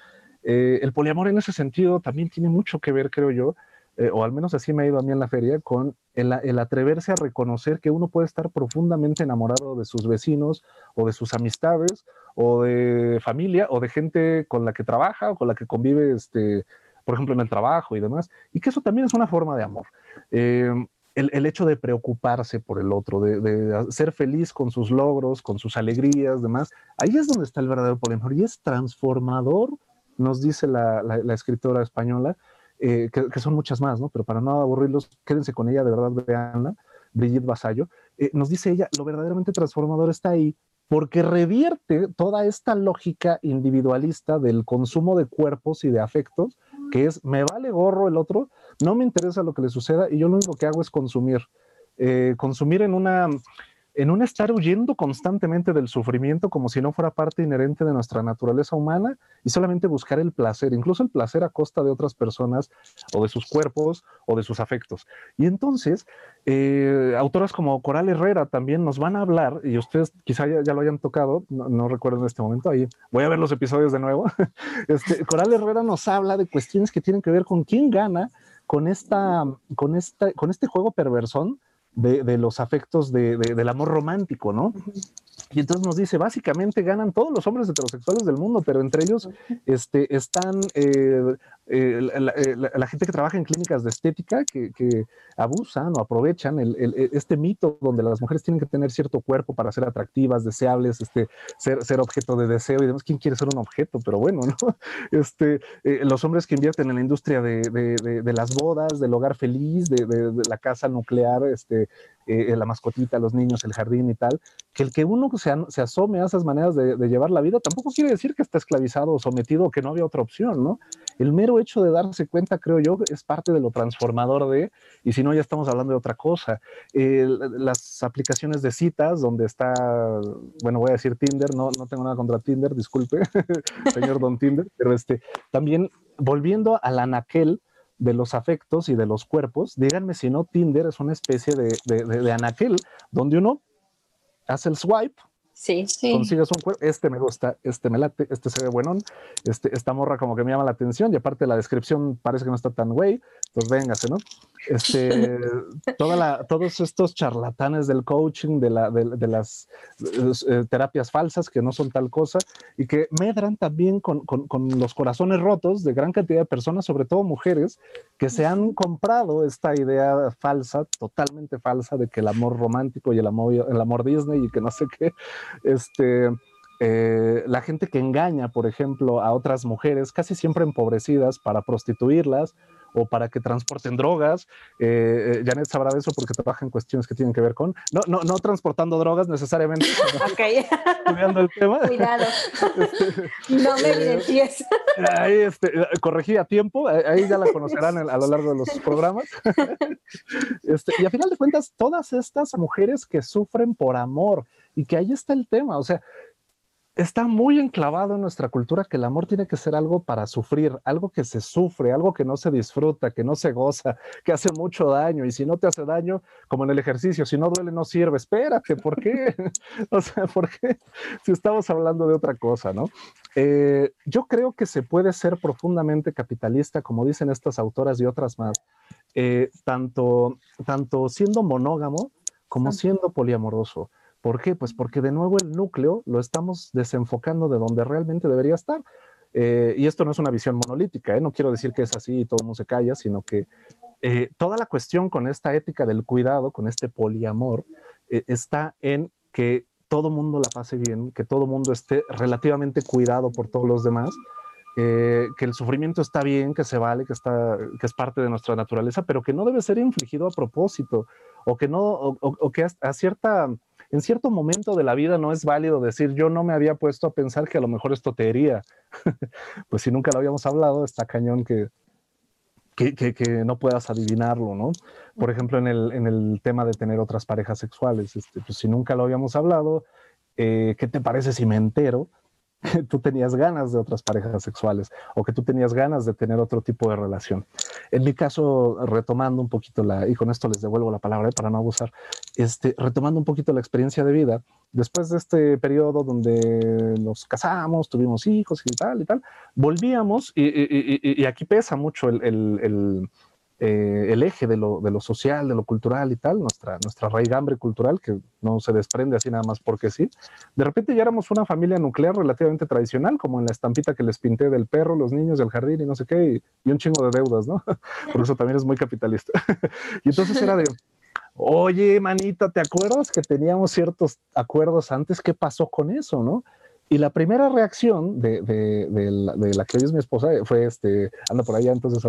el poliamor en ese sentido también tiene mucho que ver, creo yo, eh, o al menos así me ha ido a mí en la feria, con el, atreverse a reconocer que uno puede estar profundamente enamorado de sus vecinos o de sus amistades o de familia o de gente con la que trabaja o con la que convive, este, por ejemplo, en el trabajo y demás, y que eso también es una forma de amor. Eh, el, hecho de preocuparse por el otro, de, ser feliz con sus logros, con sus alegrías, demás, ahí es donde está el verdadero poliamor y es transformador, nos dice la escritora española, eh, que, son muchas más, ¿no? Pero para no aburrirlos, quédense con ella, de verdad, veanla, Brigitte Vasallo. Eh, nos dice ella, lo verdaderamente transformador está ahí porque revierte toda esta lógica individualista del consumo de cuerpos y de afectos, que es, me vale gorro el otro, no me interesa lo que le suceda y yo lo único que hago es consumir. Eh, consumir en una en un estar huyendo constantemente del sufrimiento como si no fuera parte inherente de nuestra naturaleza humana y solamente buscar el placer, incluso el placer a costa de otras personas o de sus cuerpos o de sus afectos. Y entonces, eh, autoras como Coral Herrera también nos van a hablar, y ustedes quizá ya, lo hayan tocado, no, recuerdo en este momento, ahí voy a ver los episodios de nuevo. Este, Coral Herrera nos habla de cuestiones que tienen que ver con quién gana con, esta, con, esta, con este juego perversón de, los afectos del amor romántico, ¿no? Y entonces nos dice, básicamente ganan todos los hombres heterosexuales del mundo, pero entre ellos este, están eh, eh, eh, la, gente que trabaja en clínicas de estética que, abusan o aprovechan este mito donde las mujeres tienen que tener cierto cuerpo para ser atractivas, deseables, este, ser, ser objeto de deseo y demás. ¿Quién quiere ser un objeto? Pero bueno, ¿no? Este, los hombres que invierten en la industria de, de las bodas, del hogar feliz, de, la casa nuclear, este, eh, la mascotita, los niños, el jardín y tal, que el que uno se, asome a esas maneras de, llevar la vida tampoco quiere decir que está esclavizado o sometido que no había otra opción, ¿no? El mero hecho de darse cuenta, creo yo, es parte de lo transformador de, y si no, ya estamos hablando de otra cosa. las aplicaciones de citas, donde está, bueno, voy a decir Tinder, no, no tengo nada contra Tinder, disculpe, señor Don Tinder, pero este, también volviendo al anaquel, de los afectos y de los cuerpos, díganme si no, Tinder es una especie de, de, de, anaquel donde uno hace el swipe, sí, sí. consigues un cuerpo, este me gusta, este me late, este se ve buenón, este, esta morra como que me llama la atención y aparte la descripción parece que no está tan güey, pues véngase, ¿no? este, toda la, todos estos charlatanes del coaching, de, la, de, las eh, terapias falsas que no son tal cosa y que medran también con, con, con, los corazones rotos de gran cantidad de personas, sobre todo mujeres, que se han comprado esta idea falsa, totalmente falsa, de que el amor romántico y el amor, el amor Disney y que no sé qué, este eh, la gente que engaña, por ejemplo, a otras mujeres, casi siempre empobrecidas, para prostituirlas o para que transporten drogas. Eh, eh, Janet sabrá de eso porque trabaja en cuestiones que tienen que ver con, no, no, no transportando drogas necesariamente, estudiando el tema. Cuidado, este, no me evidencies. Ahí este, corregí a tiempo, ahí ya la conocerán a lo largo de los programas. Este, y a final de cuentas, todas estas mujeres que sufren por amor y que ahí está el tema, o sea, está muy enclavado en nuestra cultura que el amor tiene que ser algo para sufrir, algo que se sufre, algo que no se disfruta, que no se goza, que hace mucho daño. Y si no te hace daño, como en el ejercicio, si no duele, no sirve. Espérate, ¿por qué? o sea, ¿por qué? Si estamos hablando de otra cosa, ¿no? Eh, yo creo que se puede ser profundamente capitalista, como dicen estas autoras y otras más, eh, tanto, tanto siendo monógamo como siendo poliamoroso. ¿Por qué? Pues porque de nuevo el núcleo lo estamos desenfocando de donde realmente debería estar. Eh, y esto no es una visión monolítica, ¿eh? no quiero decir que es así y todo el mundo se calla, sino que eh, toda la cuestión con esta ética del cuidado, con este poliamor, está en que todo mundo la pase bien, que todo mundo esté relativamente cuidado por todos los demás, que el sufrimiento está bien, que se vale, que, está, que es parte de nuestra naturaleza, pero que no debe ser infligido a propósito, o que no, o, que a cierta en cierto momento de la vida no es válido decir yo no me había puesto a pensar que a lo mejor esto te hería. pues si nunca lo habíamos hablado, está cañón que, que, no puedas adivinarlo, ¿no? Por ejemplo, en el, en el tema de tener otras parejas sexuales, este, pues si nunca lo habíamos hablado, eh, ¿qué te parece si me entero? tú tenías ganas de otras parejas sexuales o que tú tenías ganas de tener otro tipo de relación. En mi caso, retomando un poquito la, y con esto les devuelvo la palabra ¿eh? para no abusar, este, retomando un poquito la experiencia de vida, después de este periodo donde nos casamos, tuvimos hijos y tal y tal, volvíamos y, aquí pesa mucho el eh, el eje de lo, de lo, social, de lo cultural y tal, nuestra, nuestra raigambre cultural, que no se desprende así nada más porque sí. De repente ya éramos una familia nuclear relativamente tradicional, como en la estampita que les pinté del perro, los niños, del jardín y no sé qué, y, un chingo de deudas, ¿no? Por eso también es muy capitalista. y entonces era de, oye, manita, ¿te acuerdas que teníamos ciertos acuerdos antes? ¿Qué pasó con eso, no? Y la primera reacción de, de, de, la, que hoy es mi esposa fue, este, anda por allá, entonces,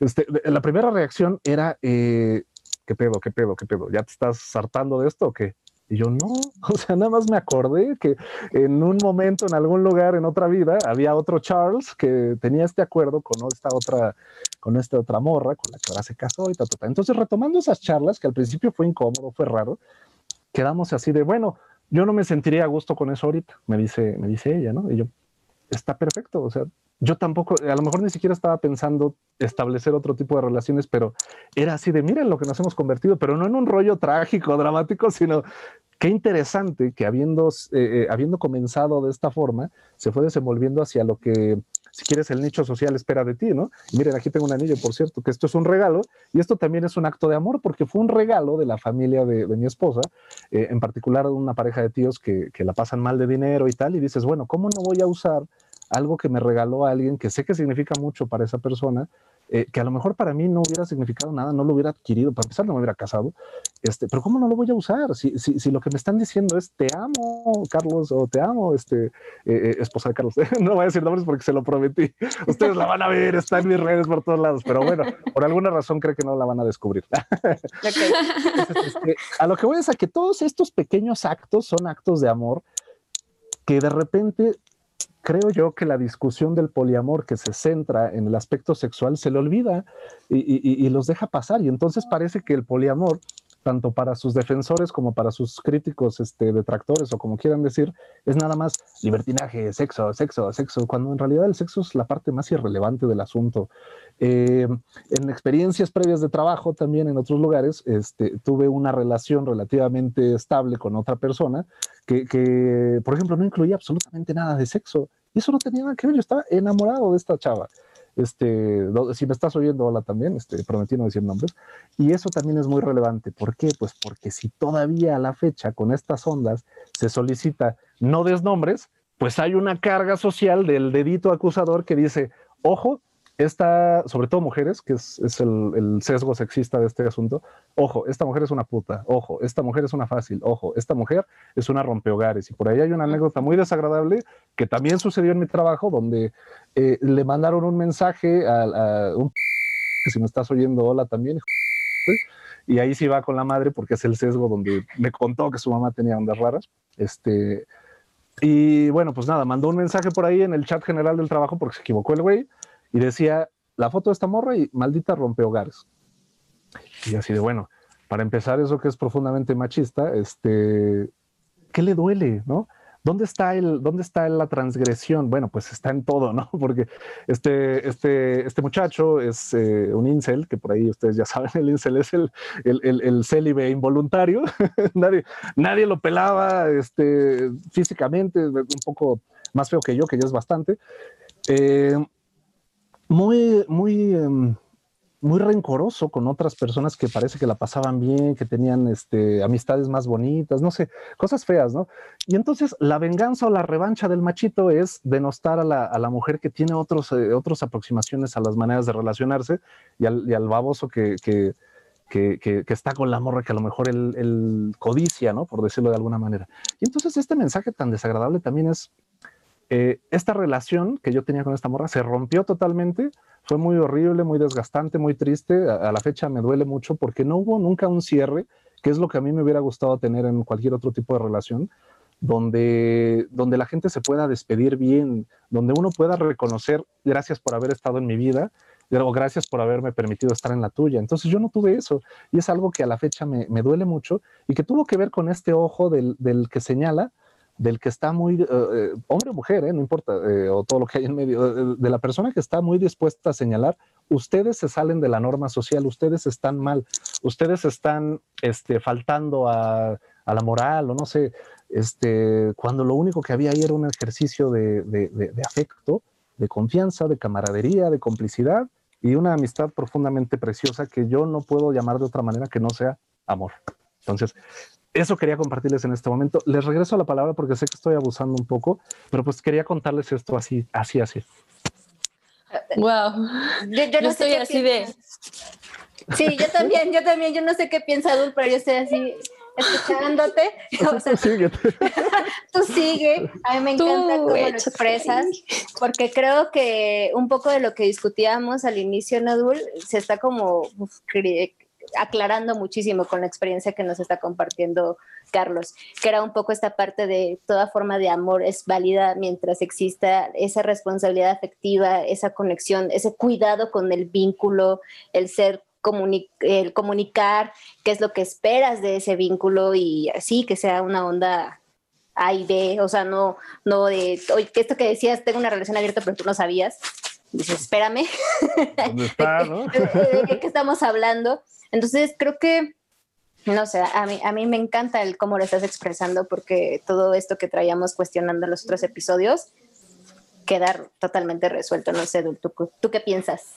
este, la primera reacción era, eh, ¿qué pedo, qué pedo, qué pedo? ¿Ya te estás hartando de esto o qué? Y yo no, o sea, nada más me acordé que en un momento, en algún lugar, en otra vida, había otro Charles que tenía este acuerdo con esta otra, con esta otra morra, con la que ahora se casó y tal, tal, tal. Entonces, retomando esas charlas, que al principio fue incómodo, fue raro, quedamos así de, bueno, yo no me sentiría a gusto con eso ahorita, me dice, me dice ella, ¿no? Y yo, está perfecto, o sea, yo tampoco, a lo mejor ni siquiera estaba pensando establecer otro tipo de relaciones, pero era así de, miren lo que nos hemos convertido, pero no en un rollo trágico, dramático, sino qué interesante que habiendo, eh, eh, habiendo comenzado de esta forma, se fue desenvolviendo hacia lo que si quieres, el nicho social espera de ti, ¿no? miren, aquí tengo un anillo, por cierto, que esto es un regalo, y esto también es un acto de amor, porque fue un regalo de la familia de, mi esposa, eh, en particular de una pareja de tíos que, que la pasan mal de dinero y tal, y dices, bueno, ¿cómo no voy a usar algo que me regaló alguien que sé que significa mucho para esa persona eh, que a lo mejor para mí no hubiera significado nada, no lo hubiera adquirido, para empezar no me hubiera casado, este, pero ¿cómo no lo voy a usar? Si, si, si lo que me están diciendo es te amo, Carlos, o te amo, este, eh, eh, esposa de Carlos, no voy a decir nombres porque se lo prometí, ustedes la van a ver, está en mis redes por todos lados, pero bueno, por alguna razón creo que no la van a descubrir. Este, a lo que voy es a que todos estos pequeños actos son actos de amor que de repente creo yo que la discusión del poliamor que se centra en el aspecto sexual se le olvida y, los deja pasar. Y entonces parece que el poliamor, tanto para sus defensores como para sus críticos este, detractores o como quieran decir, es nada más libertinaje, sexo, sexo, sexo, cuando en realidad el sexo es la parte más irrelevante del asunto. Eh, en experiencias previas de trabajo también en otros lugares, este, tuve una relación relativamente estable con otra persona que, por ejemplo, no incluía absolutamente nada de sexo. Y eso no tenía nada que ver, yo estaba enamorado de esta chava. Este, si me estás oyendo, hola también, este, prometí no decir nombres. Y eso también es muy relevante. ¿Por qué? Pues porque si todavía a la fecha con estas ondas se solicita no des nombres, pues hay una carga social del dedito acusador que dice, ojo, esta, sobre todo mujeres, que es, el, sesgo sexista de este asunto, ojo, esta mujer es una puta, ojo, esta mujer es una fácil, ojo, esta mujer es una rompehogares. Y por ahí hay una anécdota muy desagradable que también sucedió en mi trabajo, donde eh, le mandaron un mensaje a, un que si me estás oyendo, hola también. Y ahí sí va con la madre porque es el sesgo donde me contó que su mamá tenía ondas raras. Este, y bueno, pues nada, mandó un mensaje por ahí en el chat general del trabajo porque se equivocó el güey y decía la foto de esta morra y maldita rompe hogares. Y así de bueno, para empezar eso que es profundamente machista, este, ¿qué le duele, no? ¿Dónde está, el, ¿Dónde está la transgresión? Bueno, pues está en todo, ¿no? Porque este, este, este muchacho es eh, un incel, que por ahí ustedes ya saben, el incel es el, el, el, célibe involuntario. nadie, nadie lo pelaba este, físicamente, un poco más feo que yo, que yo es bastante. Eh, muy, muy, em, muy rencoroso con otras personas que parece que la pasaban bien, que tenían este, amistades más bonitas, no sé, cosas feas, ¿no? Y entonces la venganza o la revancha del machito es denostar a la, a la mujer que tiene otros, eh, otras aproximaciones a las maneras de relacionarse y al, y al baboso que, que, que, que, está con la morra que a lo mejor él, codicia, ¿no? Por decirlo de alguna manera. Y entonces este mensaje tan desagradable también es eh, esta relación que yo tenía con esta morra se rompió totalmente, fue muy horrible, muy desgastante, muy triste, a, la fecha me duele mucho porque no hubo nunca un cierre, que es lo que a mí me hubiera gustado tener en cualquier otro tipo de relación, donde, donde la gente se pueda despedir bien, donde uno pueda reconocer gracias por haber estado en mi vida, o gracias por haberme permitido estar en la tuya. Entonces yo no tuve eso y es algo que a la fecha me, me duele mucho y que tuvo que ver con este ojo del, del que señala del que está muy, eh, eh, hombre o mujer, eh, no importa, o todo lo que hay en medio, de la persona que está muy dispuesta a señalar, ustedes se salen de la norma social, ustedes están mal, ustedes están este, faltando a, la moral o no sé, este, cuando lo único que había ahí era un ejercicio de, de afecto, de confianza, de camaradería, de complicidad y una amistad profundamente preciosa que yo no puedo llamar de otra manera que no sea amor. Entonces, eso quería compartirles en este momento. Les regreso la palabra porque sé que estoy abusando un poco, pero pues quería contarles esto así, así, así. Wow. Yo, no estoy así de. Sí, yo también, yo también, yo no sé qué piensa Dul, pero yo estoy así escuchándote. tú sigue. A mí me encanta cómo lo expresas, porque creo que un poco de lo que discutíamos al inicio, Nadul, se está como aclarando muchísimo con la experiencia que nos está compartiendo Carlos, que era un poco esta parte de toda forma de amor es válida mientras exista esa responsabilidad afectiva, esa conexión, ese cuidado con el vínculo, el ser el comunicar qué es lo que esperas de ese vínculo y así que sea una onda A y B, o sea, no, no de, oye, esto que decías, tengo una relación abierta, pero tú no sabías. Dices, espérame. ¿Dónde está, no? ¿De qué estamos hablando? Entonces, creo que, no sé, a mí, a mí me encanta el cómo lo estás expresando porque todo esto que traíamos cuestionando en los otros episodios queda totalmente resuelto. No sé, ¿tú, tú qué piensas?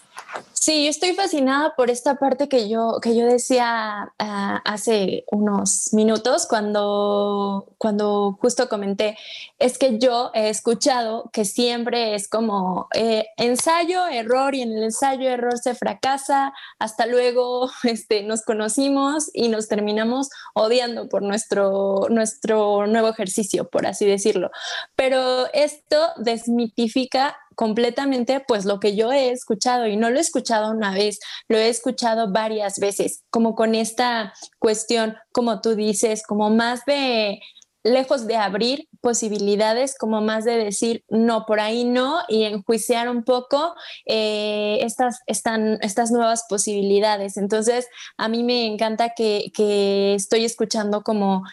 Sí, yo estoy fascinada por esta parte que yo, que yo decía ah, hace unos minutos cuando, cuando justo comenté, es que yo he escuchado que siempre es como eh, ensayo, error y en el ensayo, error se fracasa, hasta luego este, nos conocimos y nos terminamos odiando por nuestro, nuestro nuevo ejercicio, por así decirlo. Pero esto desmitifica completamente pues lo que yo he escuchado y no lo he escuchado una vez, lo he escuchado varias veces, como con esta cuestión, como tú dices, como más de lejos de abrir posibilidades, como más de decir no, por ahí no, y enjuiciar un poco eh, estas, están, estas nuevas posibilidades. Entonces, a mí me encanta que, que estoy escuchando como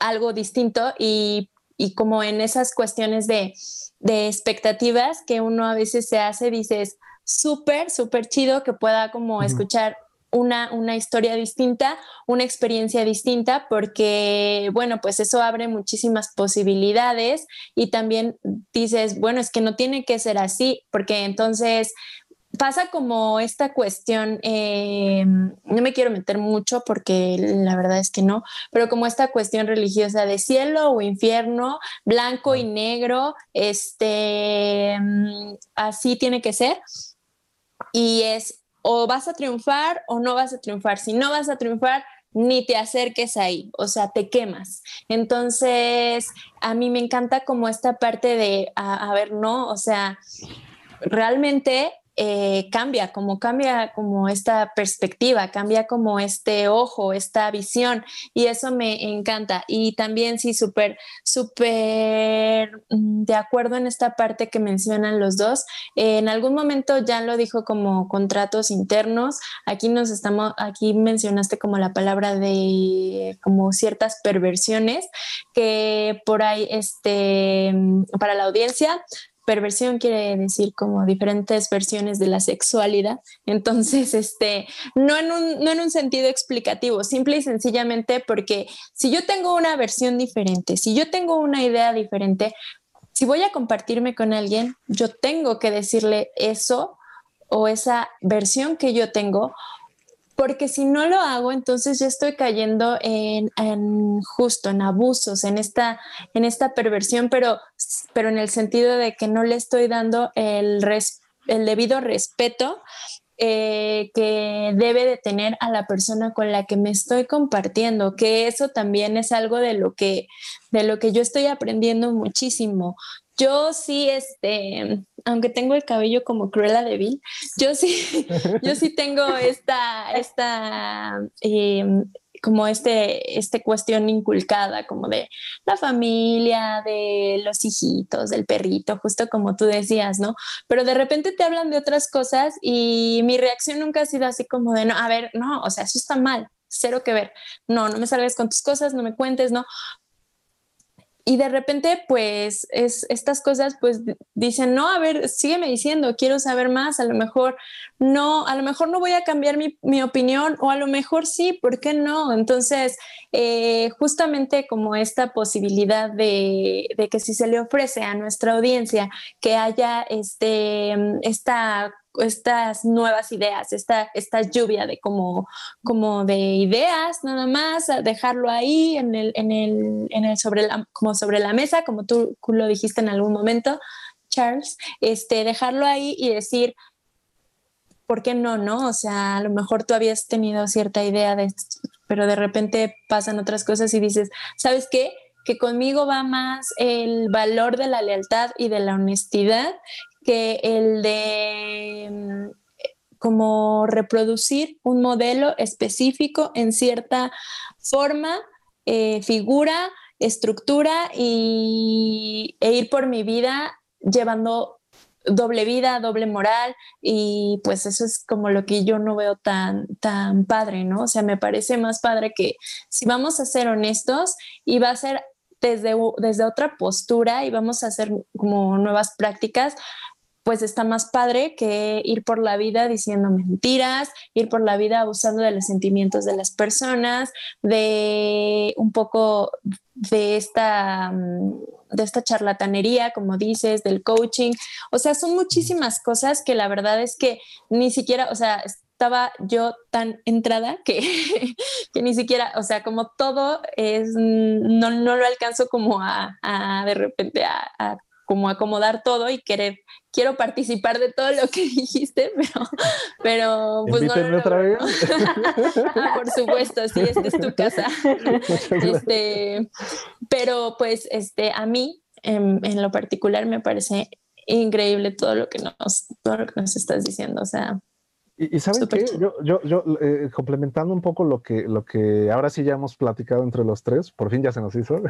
algo distinto y, y como en esas cuestiones de de expectativas que uno a veces se hace, dices, súper, súper chido que pueda como escuchar una, una, historia distinta, una experiencia distinta, porque, bueno, pues eso abre muchísimas posibilidades y también dices, bueno, es que no tiene que ser así, porque entonces pasa como esta cuestión, eh, no me quiero meter mucho porque la verdad es que no, pero como esta cuestión religiosa de cielo o infierno, blanco y negro, este, mm, así tiene que ser. Y es o vas a triunfar o no vas a triunfar. Si no vas a triunfar, ni te acerques ahí, o sea, te quemas. Entonces, a mí me encanta como esta parte de, a ver, no, o sea, realmente eh, cambia, como cambia como esta perspectiva, cambia como este ojo, esta visión y eso me encanta. Y también sí, súper, súper mm, de acuerdo en esta parte que mencionan los dos. en algún momento ya lo dijo como contratos internos. Aquí nos estamos, aquí mencionaste como la palabra de como ciertas perversiones que por ahí, este, mm, para la audiencia, perversión quiere decir como diferentes versiones de la sexualidad. Entonces, este, no en un, no en un sentido explicativo, simple y sencillamente porque si yo tengo una versión diferente, si yo tengo una idea diferente, si voy a compartirme con alguien, yo tengo que decirle eso o esa versión que yo tengo porque si no lo hago, entonces ya estoy cayendo en, justo en abusos, en esta, en esta perversión, pero, pero en el sentido de que no le estoy dando el, el debido respeto eh, que debe de tener a la persona con la que me estoy compartiendo, que eso también es algo de lo que, de lo que yo estoy aprendiendo muchísimo. Yo sí, este, aunque tengo el cabello como Cruella de Vil, yo sí, yo sí tengo esta, esta, em, como este, este cuestión inculcada, como de la familia, de los hijitos, del perrito, justo como tú decías, ¿no? Pero de repente te hablan de otras cosas y mi reacción nunca ha sido así como de, no, a ver, no, o sea, eso está mal, cero que ver. No, no me salgas con tus cosas, no me cuentes, no y de repente, pues, es, estas cosas, pues, dicen, no, a ver, sígueme diciendo, quiero saber más, a lo mejor no, a lo mejor no voy a cambiar mi, mi opinión, o a lo mejor sí, ¿por qué no? Entonces, eh, justamente como esta posibilidad de, de, que si se le ofrece a nuestra audiencia que haya este, esta estas nuevas ideas, esta, esta lluvia de como, como de ideas nada más, dejarlo ahí en el, en el, en el sobre la, como sobre la mesa, como tú lo dijiste en algún momento, Charles, este, dejarlo ahí y decir, ¿por qué no, no? O sea, a lo mejor tú habías tenido cierta idea de esto, pero de repente pasan otras cosas y dices, ¿sabes qué? que conmigo va más el valor de la lealtad y de la honestidad que el de mm, como reproducir un modelo específico en cierta forma, eh, figura, estructura y, e ir por mi vida llevando doble vida, doble moral y pues eso es como lo que yo no veo tan, tan padre, ¿no? O sea, me parece más padre que si vamos a ser honestos y va a ser desde, desde otra postura y vamos a hacer como nuevas prácticas, pues está más padre que ir por la vida diciendo mentiras, ir por la vida abusando de los sentimientos de las personas, de un poco de esta, mm, de esta charlatanería, como dices, del coaching. O sea, son muchísimas cosas que la verdad es que ni siquiera, o sea, estaba yo tan entrada que, que ni siquiera, o sea, como todo es, no, no lo alcanzo como a, de repente a, a como acomodar todo y querer, quiero participar de todo lo que dijiste, pero, pero pues no. Lo otra vez? ah, por supuesto, sí, esta es tu casa. este, pero pues este, a mí, en, en, lo particular, me parece increíble todo lo que nos, todo lo que nos estás diciendo, o sea. Y, saben qué, yo, yo, yo eh, complementando un poco lo que, lo que ahora sí ya hemos platicado entre los tres, por fin ya se nos hizo,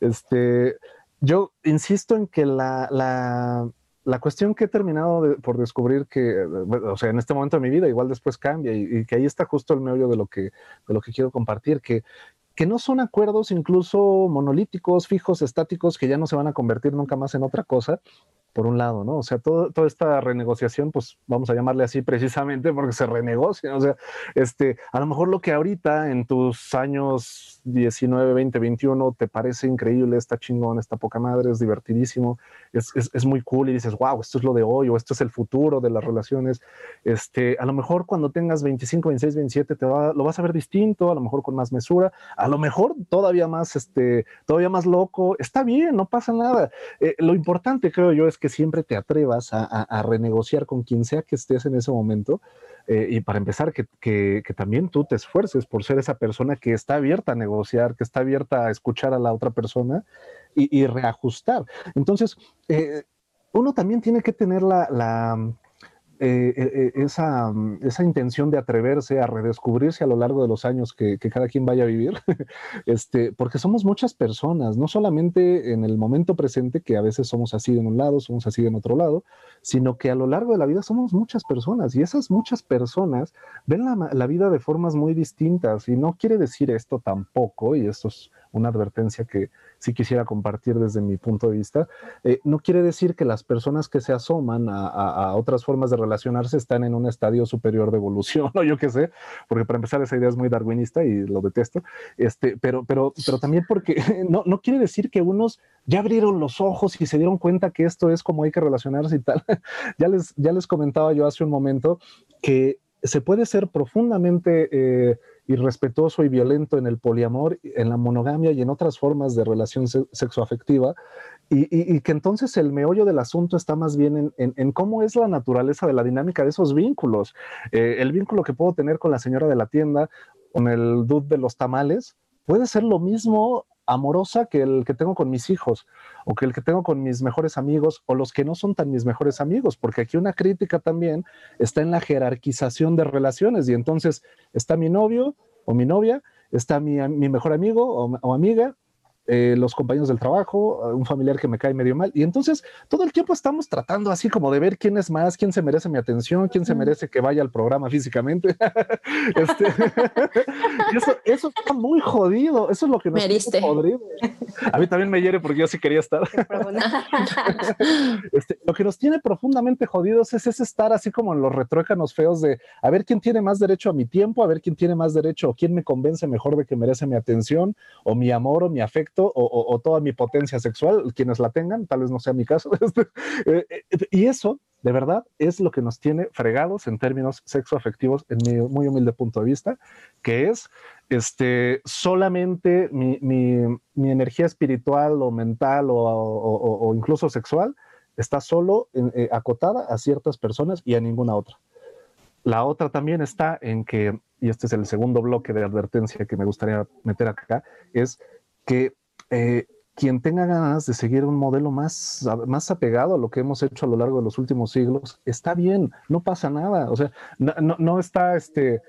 este, yo insisto en que la, la, la cuestión que he terminado por descubrir que, o sea, en este momento de mi vida, igual después cambia y, que ahí está justo el medio de lo que, de lo que quiero compartir, que, que no son acuerdos incluso monolíticos, fijos, estáticos, que ya no se van a convertir nunca más en otra cosa, por un lado, ¿no? O sea, todo, toda esta renegociación, pues vamos a llamarle así precisamente porque se renegocia. O sea, este, a lo mejor lo que ahorita en tus años 19, 20, 21 te parece increíble, está chingón, está poca madre, es divertidísimo, es, es, es, muy cool y dices, wow, esto es lo de hoy o esto es el futuro de las relaciones. Este, a lo mejor cuando tengas 25, 26, 27 te va, lo vas a ver distinto, a lo mejor con más mesura, a lo mejor todavía más, este, todavía más loco. Está bien, no pasa nada. Eh, lo importante, creo yo, es que siempre te atrevas a, renegociar con quien sea que estés en ese momento. Eh, y para empezar, que, también tú te esfuerces por ser esa persona que está abierta a negociar, que está abierta a escuchar a la otra persona y, reajustar. Entonces, eh, uno también tiene que tener la, eh, eh, esa, mm, esa, intención de atreverse a redescubrirse a lo largo de los años que, cada quien vaya a vivir, este, porque somos muchas personas, no solamente en el momento presente, que a veces somos así en un lado, somos así en otro lado, sino que a lo largo de la vida somos muchas personas y esas muchas personas ven la, la vida de formas muy distintas y no quiere decir esto tampoco, y esto es una advertencia que sí quisiera compartir desde mi punto de vista. Eh, no quiere decir que las personas que se asoman a, otras formas de relacionarse están en un estadio superior de evolución, o yo qué sé, porque para empezar esa idea es muy darwinista y lo detesto, este, pero, pero, pero también porque no, no quiere decir que unos ya abrieron los ojos y se dieron cuenta que esto es como hay que relacionarse y tal. ya, les, ya les comentaba yo hace un momento que se puede ser profundamente... Eh, irrespetuoso y violento en el poliamor, en la monogamia y en otras formas de relación sexoafectiva, y, que entonces el meollo del asunto está más bien en, cómo es la naturaleza de la dinámica de esos vínculos. Eh, el vínculo que puedo tener con la señora de la tienda, con el dude de los tamales, puede ser lo mismo amorosa que el que tengo con mis hijos o que el que tengo con mis mejores amigos o los que no son tan mis mejores amigos, porque aquí una crítica también está en la jerarquización de relaciones y entonces está mi novio o mi novia, está mi, mi mejor amigo o, o amiga eh, los compañeros del trabajo, un familiar que me cae medio mal. Y entonces todo el tiempo estamos tratando así como de ver quién es más, quién se merece mi atención, quién se merece que vaya al programa físicamente. Este, eso, eso, está muy jodido. Eso es lo que nos tiene A mí también me hiere porque yo sí quería estar. Este, lo que nos tiene profundamente jodidos es ese estar así como en los retruécanos feos de a ver quién tiene más derecho a mi tiempo, a ver quién tiene más derecho o quién me convence mejor de que merece mi atención o mi amor o mi afecto o, toda mi potencia sexual, quienes la tengan, tal vez no sea mi caso. Este, eh, eh, y eso, de verdad, es lo que nos tiene fregados en términos sexoafectivos, en mi muy humilde punto de vista, que es este, solamente mi, energía espiritual o mental o, incluso sexual está solo eh, acotada a ciertas personas y a ninguna otra. La otra también está en que, y este es el segundo bloque de advertencia que me gustaría meter acá, es que eh, quien tenga ganas de seguir un modelo más, más apegado a lo que hemos hecho a lo largo de los últimos siglos, está bien, no pasa nada. O sea, no, está este,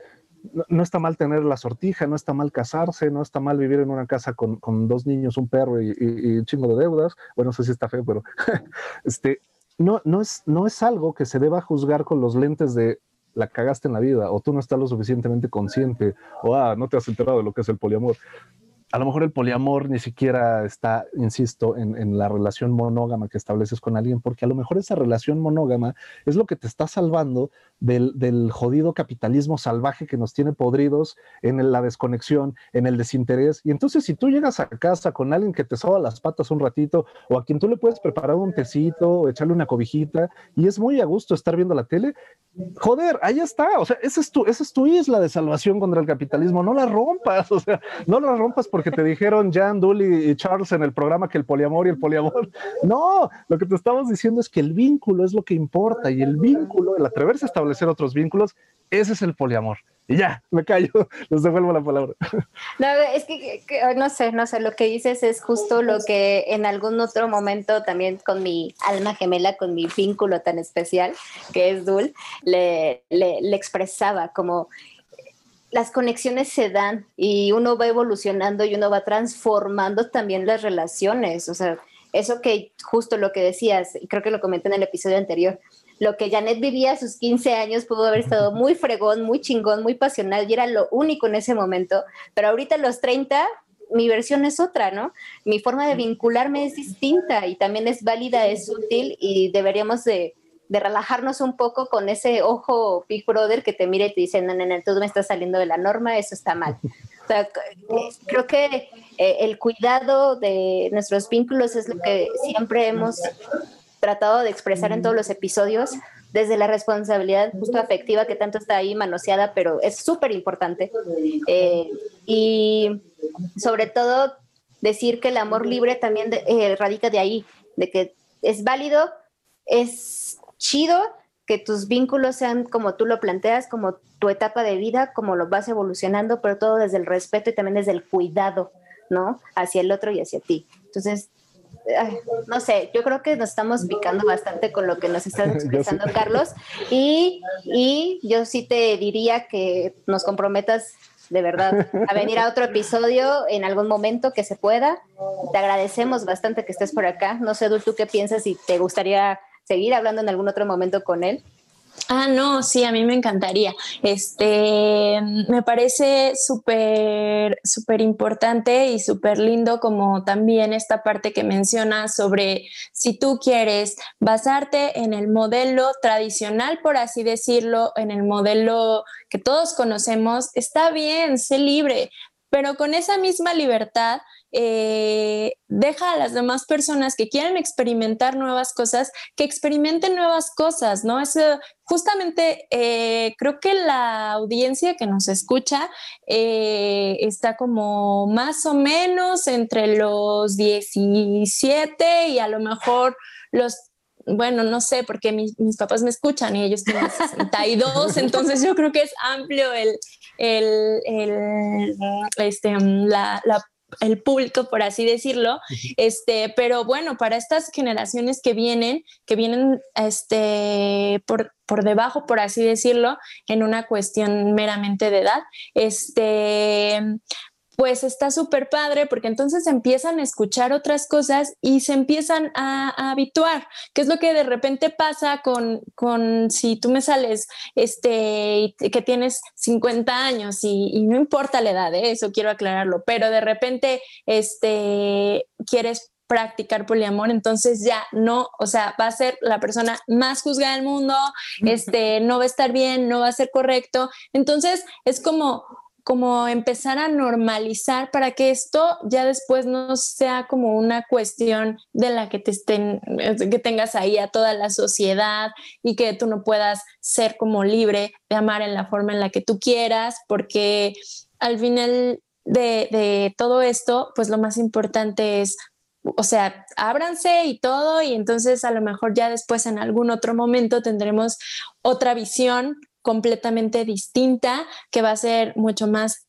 no, está mal tener la sortija, no está mal casarse, no está mal vivir en una casa con, dos niños, un perro y, un chingo de deudas. Bueno, no sé si está feo, pero este, no, no, es, no es algo que se deba juzgar con los lentes de la cagaste en la vida, o tú no estás lo suficientemente consciente, o ah, no te has enterado de lo que es el poliamor a lo mejor el poliamor ni siquiera está, insisto, en, la relación monógama que estableces con alguien, porque a lo mejor esa relación monógama es lo que te está salvando del, jodido capitalismo salvaje que nos tiene podridos en la desconexión, en el desinterés. Y entonces si tú llegas a casa con alguien que te soba las patas un ratito, o a quien tú le puedes preparar un tecito, o echarle una cobijita, y es muy a gusto estar viendo la tele, joder, ahí está. O sea, esa es tu, esa es tu isla de salvación contra el capitalismo. No la rompas, o sea, no la rompas porque que te dijeron Jan, Dooley y Charles en el programa que el poliamor y el poliamor. No, lo que te estamos diciendo es que el vínculo es lo que importa y el vínculo, el atreverse a establecer otros vínculos, ese es el poliamor. Y ya, me callo, les devuelvo la palabra. No, es que, no sé, no sé, lo que dices es justo lo que en algún otro momento también con mi alma gemela, con mi vínculo tan especial, que es Dul, le, le expresaba como las conexiones se dan y uno va evolucionando y uno va transformando también las relaciones. O sea, eso que justo lo que decías, y creo que lo comenté en el episodio anterior, lo que Janet vivía a sus 15 años pudo haber estado muy fregón, muy chingón, muy pasional y era lo único en ese momento, pero ahorita a los 30 mi versión es otra, ¿no? Mi forma de vincularme es distinta y también es válida, es útil y deberíamos de, relajarnos un poco con ese ojo Big Brother que te mira y te dice, no, no, no, tú me estás saliendo de la norma, eso está mal. O sea, creo que eh, el cuidado de nuestros vínculos es lo que siempre hemos tratado de expresar en todos los episodios, desde la responsabilidad justo afectiva que tanto está ahí manoseada, pero es súper importante. Eh, y sobre todo decir que el amor libre también eh, radica de ahí, de que es válido, es chido que tus vínculos sean como tú lo planteas, como tu etapa de vida, como lo vas evolucionando, pero todo desde el respeto y también desde el cuidado, ¿no? Hacia el otro y hacia ti. Entonces, no sé, yo creo que nos estamos picando bastante con lo que nos estás expresando, Carlos, y, y yo sí te diría que nos comprometas de verdad, a venir a otro episodio en algún momento que se pueda. Te agradecemos bastante que estés por acá. No sé, tú qué piensas y te gustaría seguir hablando en algún otro momento con él. Ah, no, sí, a mí me encantaría. Este, me parece súper, súper importante y súper lindo como también esta parte que menciona sobre si tú quieres basarte en el modelo tradicional, por así decirlo, en el modelo que todos conocemos, está bien, sé libre, pero con esa misma libertad eh, deja a las demás personas que quieren experimentar nuevas cosas, que experimenten nuevas cosas, ¿no? Es justamente eh, creo que la audiencia que nos escucha eh, está como más o menos entre los 17 y a lo mejor los bueno, no sé, porque mis, papás me escuchan y ellos tienen 62, entonces yo creo que es amplio el, el, el este, la, la, el público, por así decirlo. Este, pero bueno, para estas generaciones que vienen, que vienen este, por, por debajo, por así decirlo, en una cuestión meramente de edad, este, pues está súper padre porque entonces empiezan a escuchar otras cosas y se empiezan a, habituar, que es lo que de repente pasa con, con si tú me sales este, que tienes 50 años y, no importa la edad, ¿eh? eso quiero aclararlo, pero de repente este, quieres practicar poliamor, entonces ya no, o sea, va a ser la persona más juzgada del mundo, este, no va a estar bien, no va a ser correcto. Entonces es como, como empezar a normalizar para que esto ya después no sea como una cuestión de la que te estén, que tengas ahí a toda la sociedad y que tú no puedas ser como libre de amar en la forma en la que tú quieras, porque al final de, de todo esto, pues lo más importante es o sea, ábranse y todo, y entonces a lo mejor ya después en algún otro momento tendremos otra visión completamente distinta que va a ser mucho más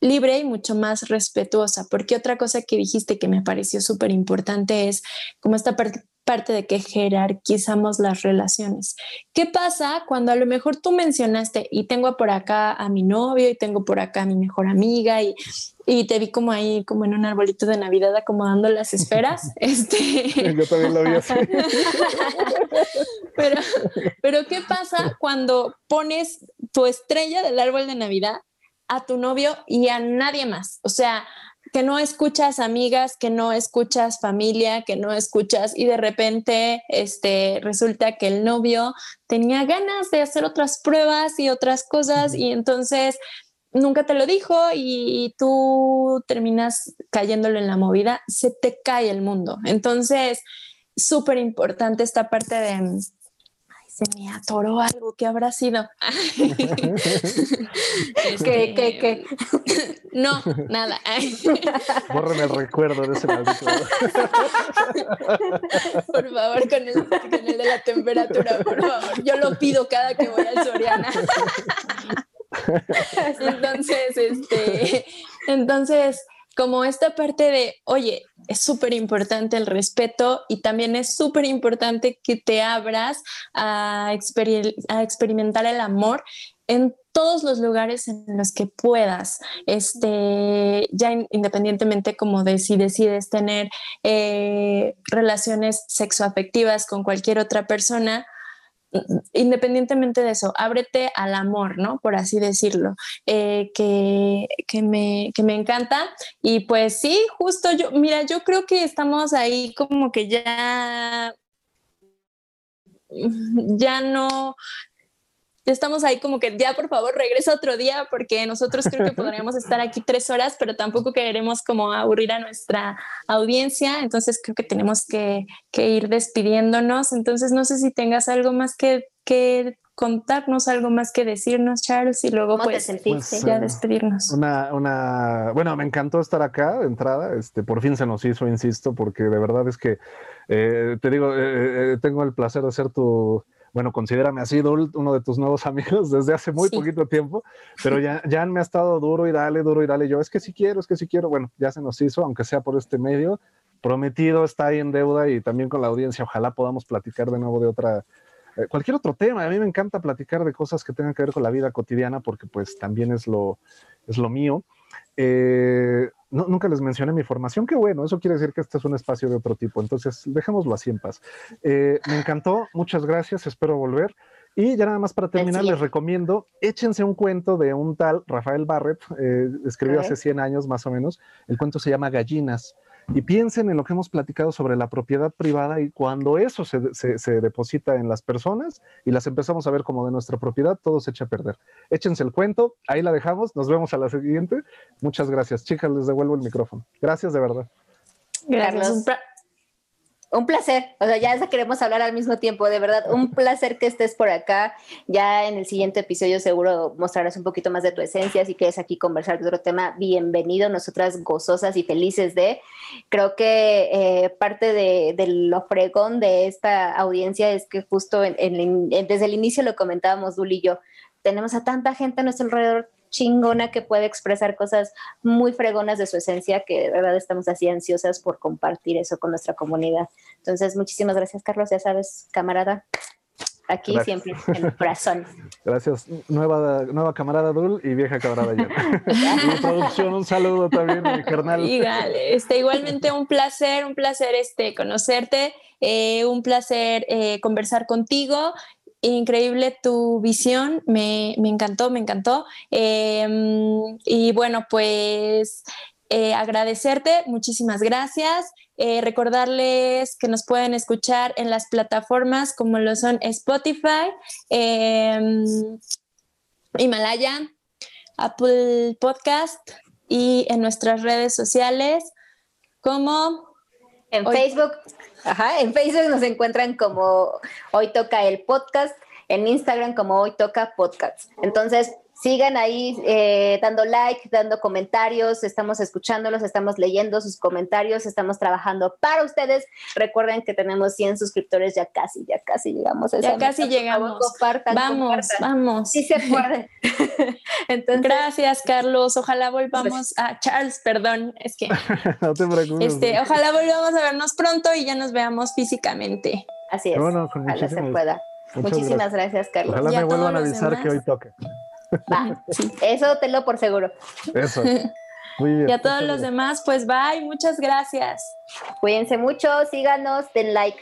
libre y mucho más respetuosa, porque otra cosa que dijiste que me pareció súper importante es como esta parte parte de que jerarquizamos las relaciones. ¿Qué pasa cuando a lo mejor tú mencionaste y tengo por acá a mi novio y tengo por acá a mi mejor amiga y, y te vi como ahí, como en un arbolito de Navidad acomodando las esferas? este... Yo también lo vi así. pero, pero ¿qué pasa cuando pones tu estrella del árbol de Navidad a tu novio y a nadie más? O sea, que no escuchas amigas, que no escuchas familia, que no escuchas y de repente este, resulta que el novio tenía ganas de hacer otras pruebas y otras cosas y entonces nunca te lo dijo y, tú terminas cayéndolo en la movida, se te cae el mundo. Entonces, súper importante esta parte de se me atoró algo, ¿qué habrá sido? ¿Qué, qué, qué? No, nada. Bórrame el recuerdo de ese maldito. Por favor, con el, con el de la temperatura, por favor. Yo lo pido cada que voy al Soriana. Entonces, este, entonces, como esta parte de, oye, es súper importante el respeto y también es súper importante que te abras a, a, experimentar el amor en todos los lugares en los que puedas, este, ya independientemente como de si decides tener eh, relaciones sexoafectivas con cualquier otra persona, independientemente de eso, ábrete al amor, ¿no? Por así decirlo, eh, que, que, me, que me encanta. Y pues sí, justo yo, mira, yo creo que estamos ahí como que ya ya no, estamos ahí como que ya por favor regresa otro día porque nosotros creo que podríamos estar aquí tres horas, pero tampoco queremos como aburrir a nuestra audiencia, entonces creo que tenemos que, ir despidiéndonos, entonces no sé si tengas algo más que, contarnos, algo más que decirnos, Charles, y luego pues, pues, ya despedirnos. Una, una, bueno, me encantó estar acá de entrada, este, por fin se nos hizo, insisto, porque de verdad es que, eh, te digo, eh, eh, tengo el placer de ser tu bueno, considérame así, uno de tus nuevos amigos desde hace muy poquito tiempo, pero ya, ya me ha estado duro y dale, duro y dale. Yo, es que sí quiero, es que sí quiero. Bueno, ya se nos hizo, aunque sea por este medio. Prometido está ahí en deuda y también con la audiencia. Ojalá podamos platicar de nuevo de otra, eh, cualquier otro tema. A mí me encanta platicar de cosas que tengan que ver con la vida cotidiana porque pues también es lo, es lo mío. Eh, nunca les mencioné mi formación, qué bueno, eso quiere decir que este es un espacio de otro tipo, entonces dejémoslo así en paz. Eh, me encantó, muchas gracias, espero volver. Y ya nada más para terminar, les recomiendo, échense un cuento de un tal Rafael Barrett, eh, escribió hace 100 años más o menos, el cuento se llama Gallinas y piensen en lo que hemos platicado sobre la propiedad privada y cuando eso se, deposita en las personas y las empezamos a ver como de nuestra propiedad, todo se echa a perder. Échense el cuento, ahí la dejamos, nos vemos a la siguiente. Muchas gracias. Chicas, les devuelvo el micrófono. Gracias de verdad. Gracias un placer, o sea, ya queremos hablar al mismo tiempo, de verdad, un placer que estés por acá. Ya en el siguiente episodio seguro mostrarás un poquito más de tu esencia, si quieres aquí conversar de otro tema, bienvenido, nosotras gozosas y felices de. Creo que eh, parte de, lo fregón de esta audiencia es que justo desde el inicio lo comentábamos, Dul y yo, tenemos a tanta gente a nuestro alrededor chingona que puede expresar cosas muy fregonas de su esencia, que de verdad estamos así ansiosas por compartir eso con nuestra comunidad. Entonces, muchísimas gracias, Carlos, ya sabes, camarada. Aquí siempre, en el corazón. Gracias. Nueva, nueva camarada Dul y vieja camarada ya. producción, un saludo también, mi carnal. este, igualmente un placer, un placer este, conocerte, eh, un placer eh, conversar contigo increíble tu visión, me, encantó, me encantó. Em, y bueno, pues eh, agradecerte, muchísimas gracias. Eh, recordarles que nos pueden escuchar en las plataformas como lo son Spotify, em, Himalaya, Apple Podcast y en nuestras redes sociales como... En Facebook Ajá, en Facebook nos encuentran como Hoy Toca el Podcast, en Instagram como Hoy Toca Podcast. Entonces, sigan ahí eh, dando like, dando comentarios, estamos escuchándolos, estamos leyendo sus comentarios, estamos trabajando para ustedes. Recuerden que tenemos 100 suscriptores, ya casi, ya casi llegamos a Ya casi llegamos. vamos, vamos. Sí se puede. Entonces, Gracias, Carlos. Ojalá volvamos a Charles, perdón, es que no te preocupes. Este, ojalá volvamos a vernos pronto y ya nos veamos físicamente. Así es. Bueno, ojalá se pueda. Muchísimas gracias. Carlos. Ojalá me vuelvan a avisar que hoy toque. Va, eso te lo por seguro. Eso. Muy bien. Y a todos los demás, pues bye, muchas gracias. Cuídense mucho, síganos, den like.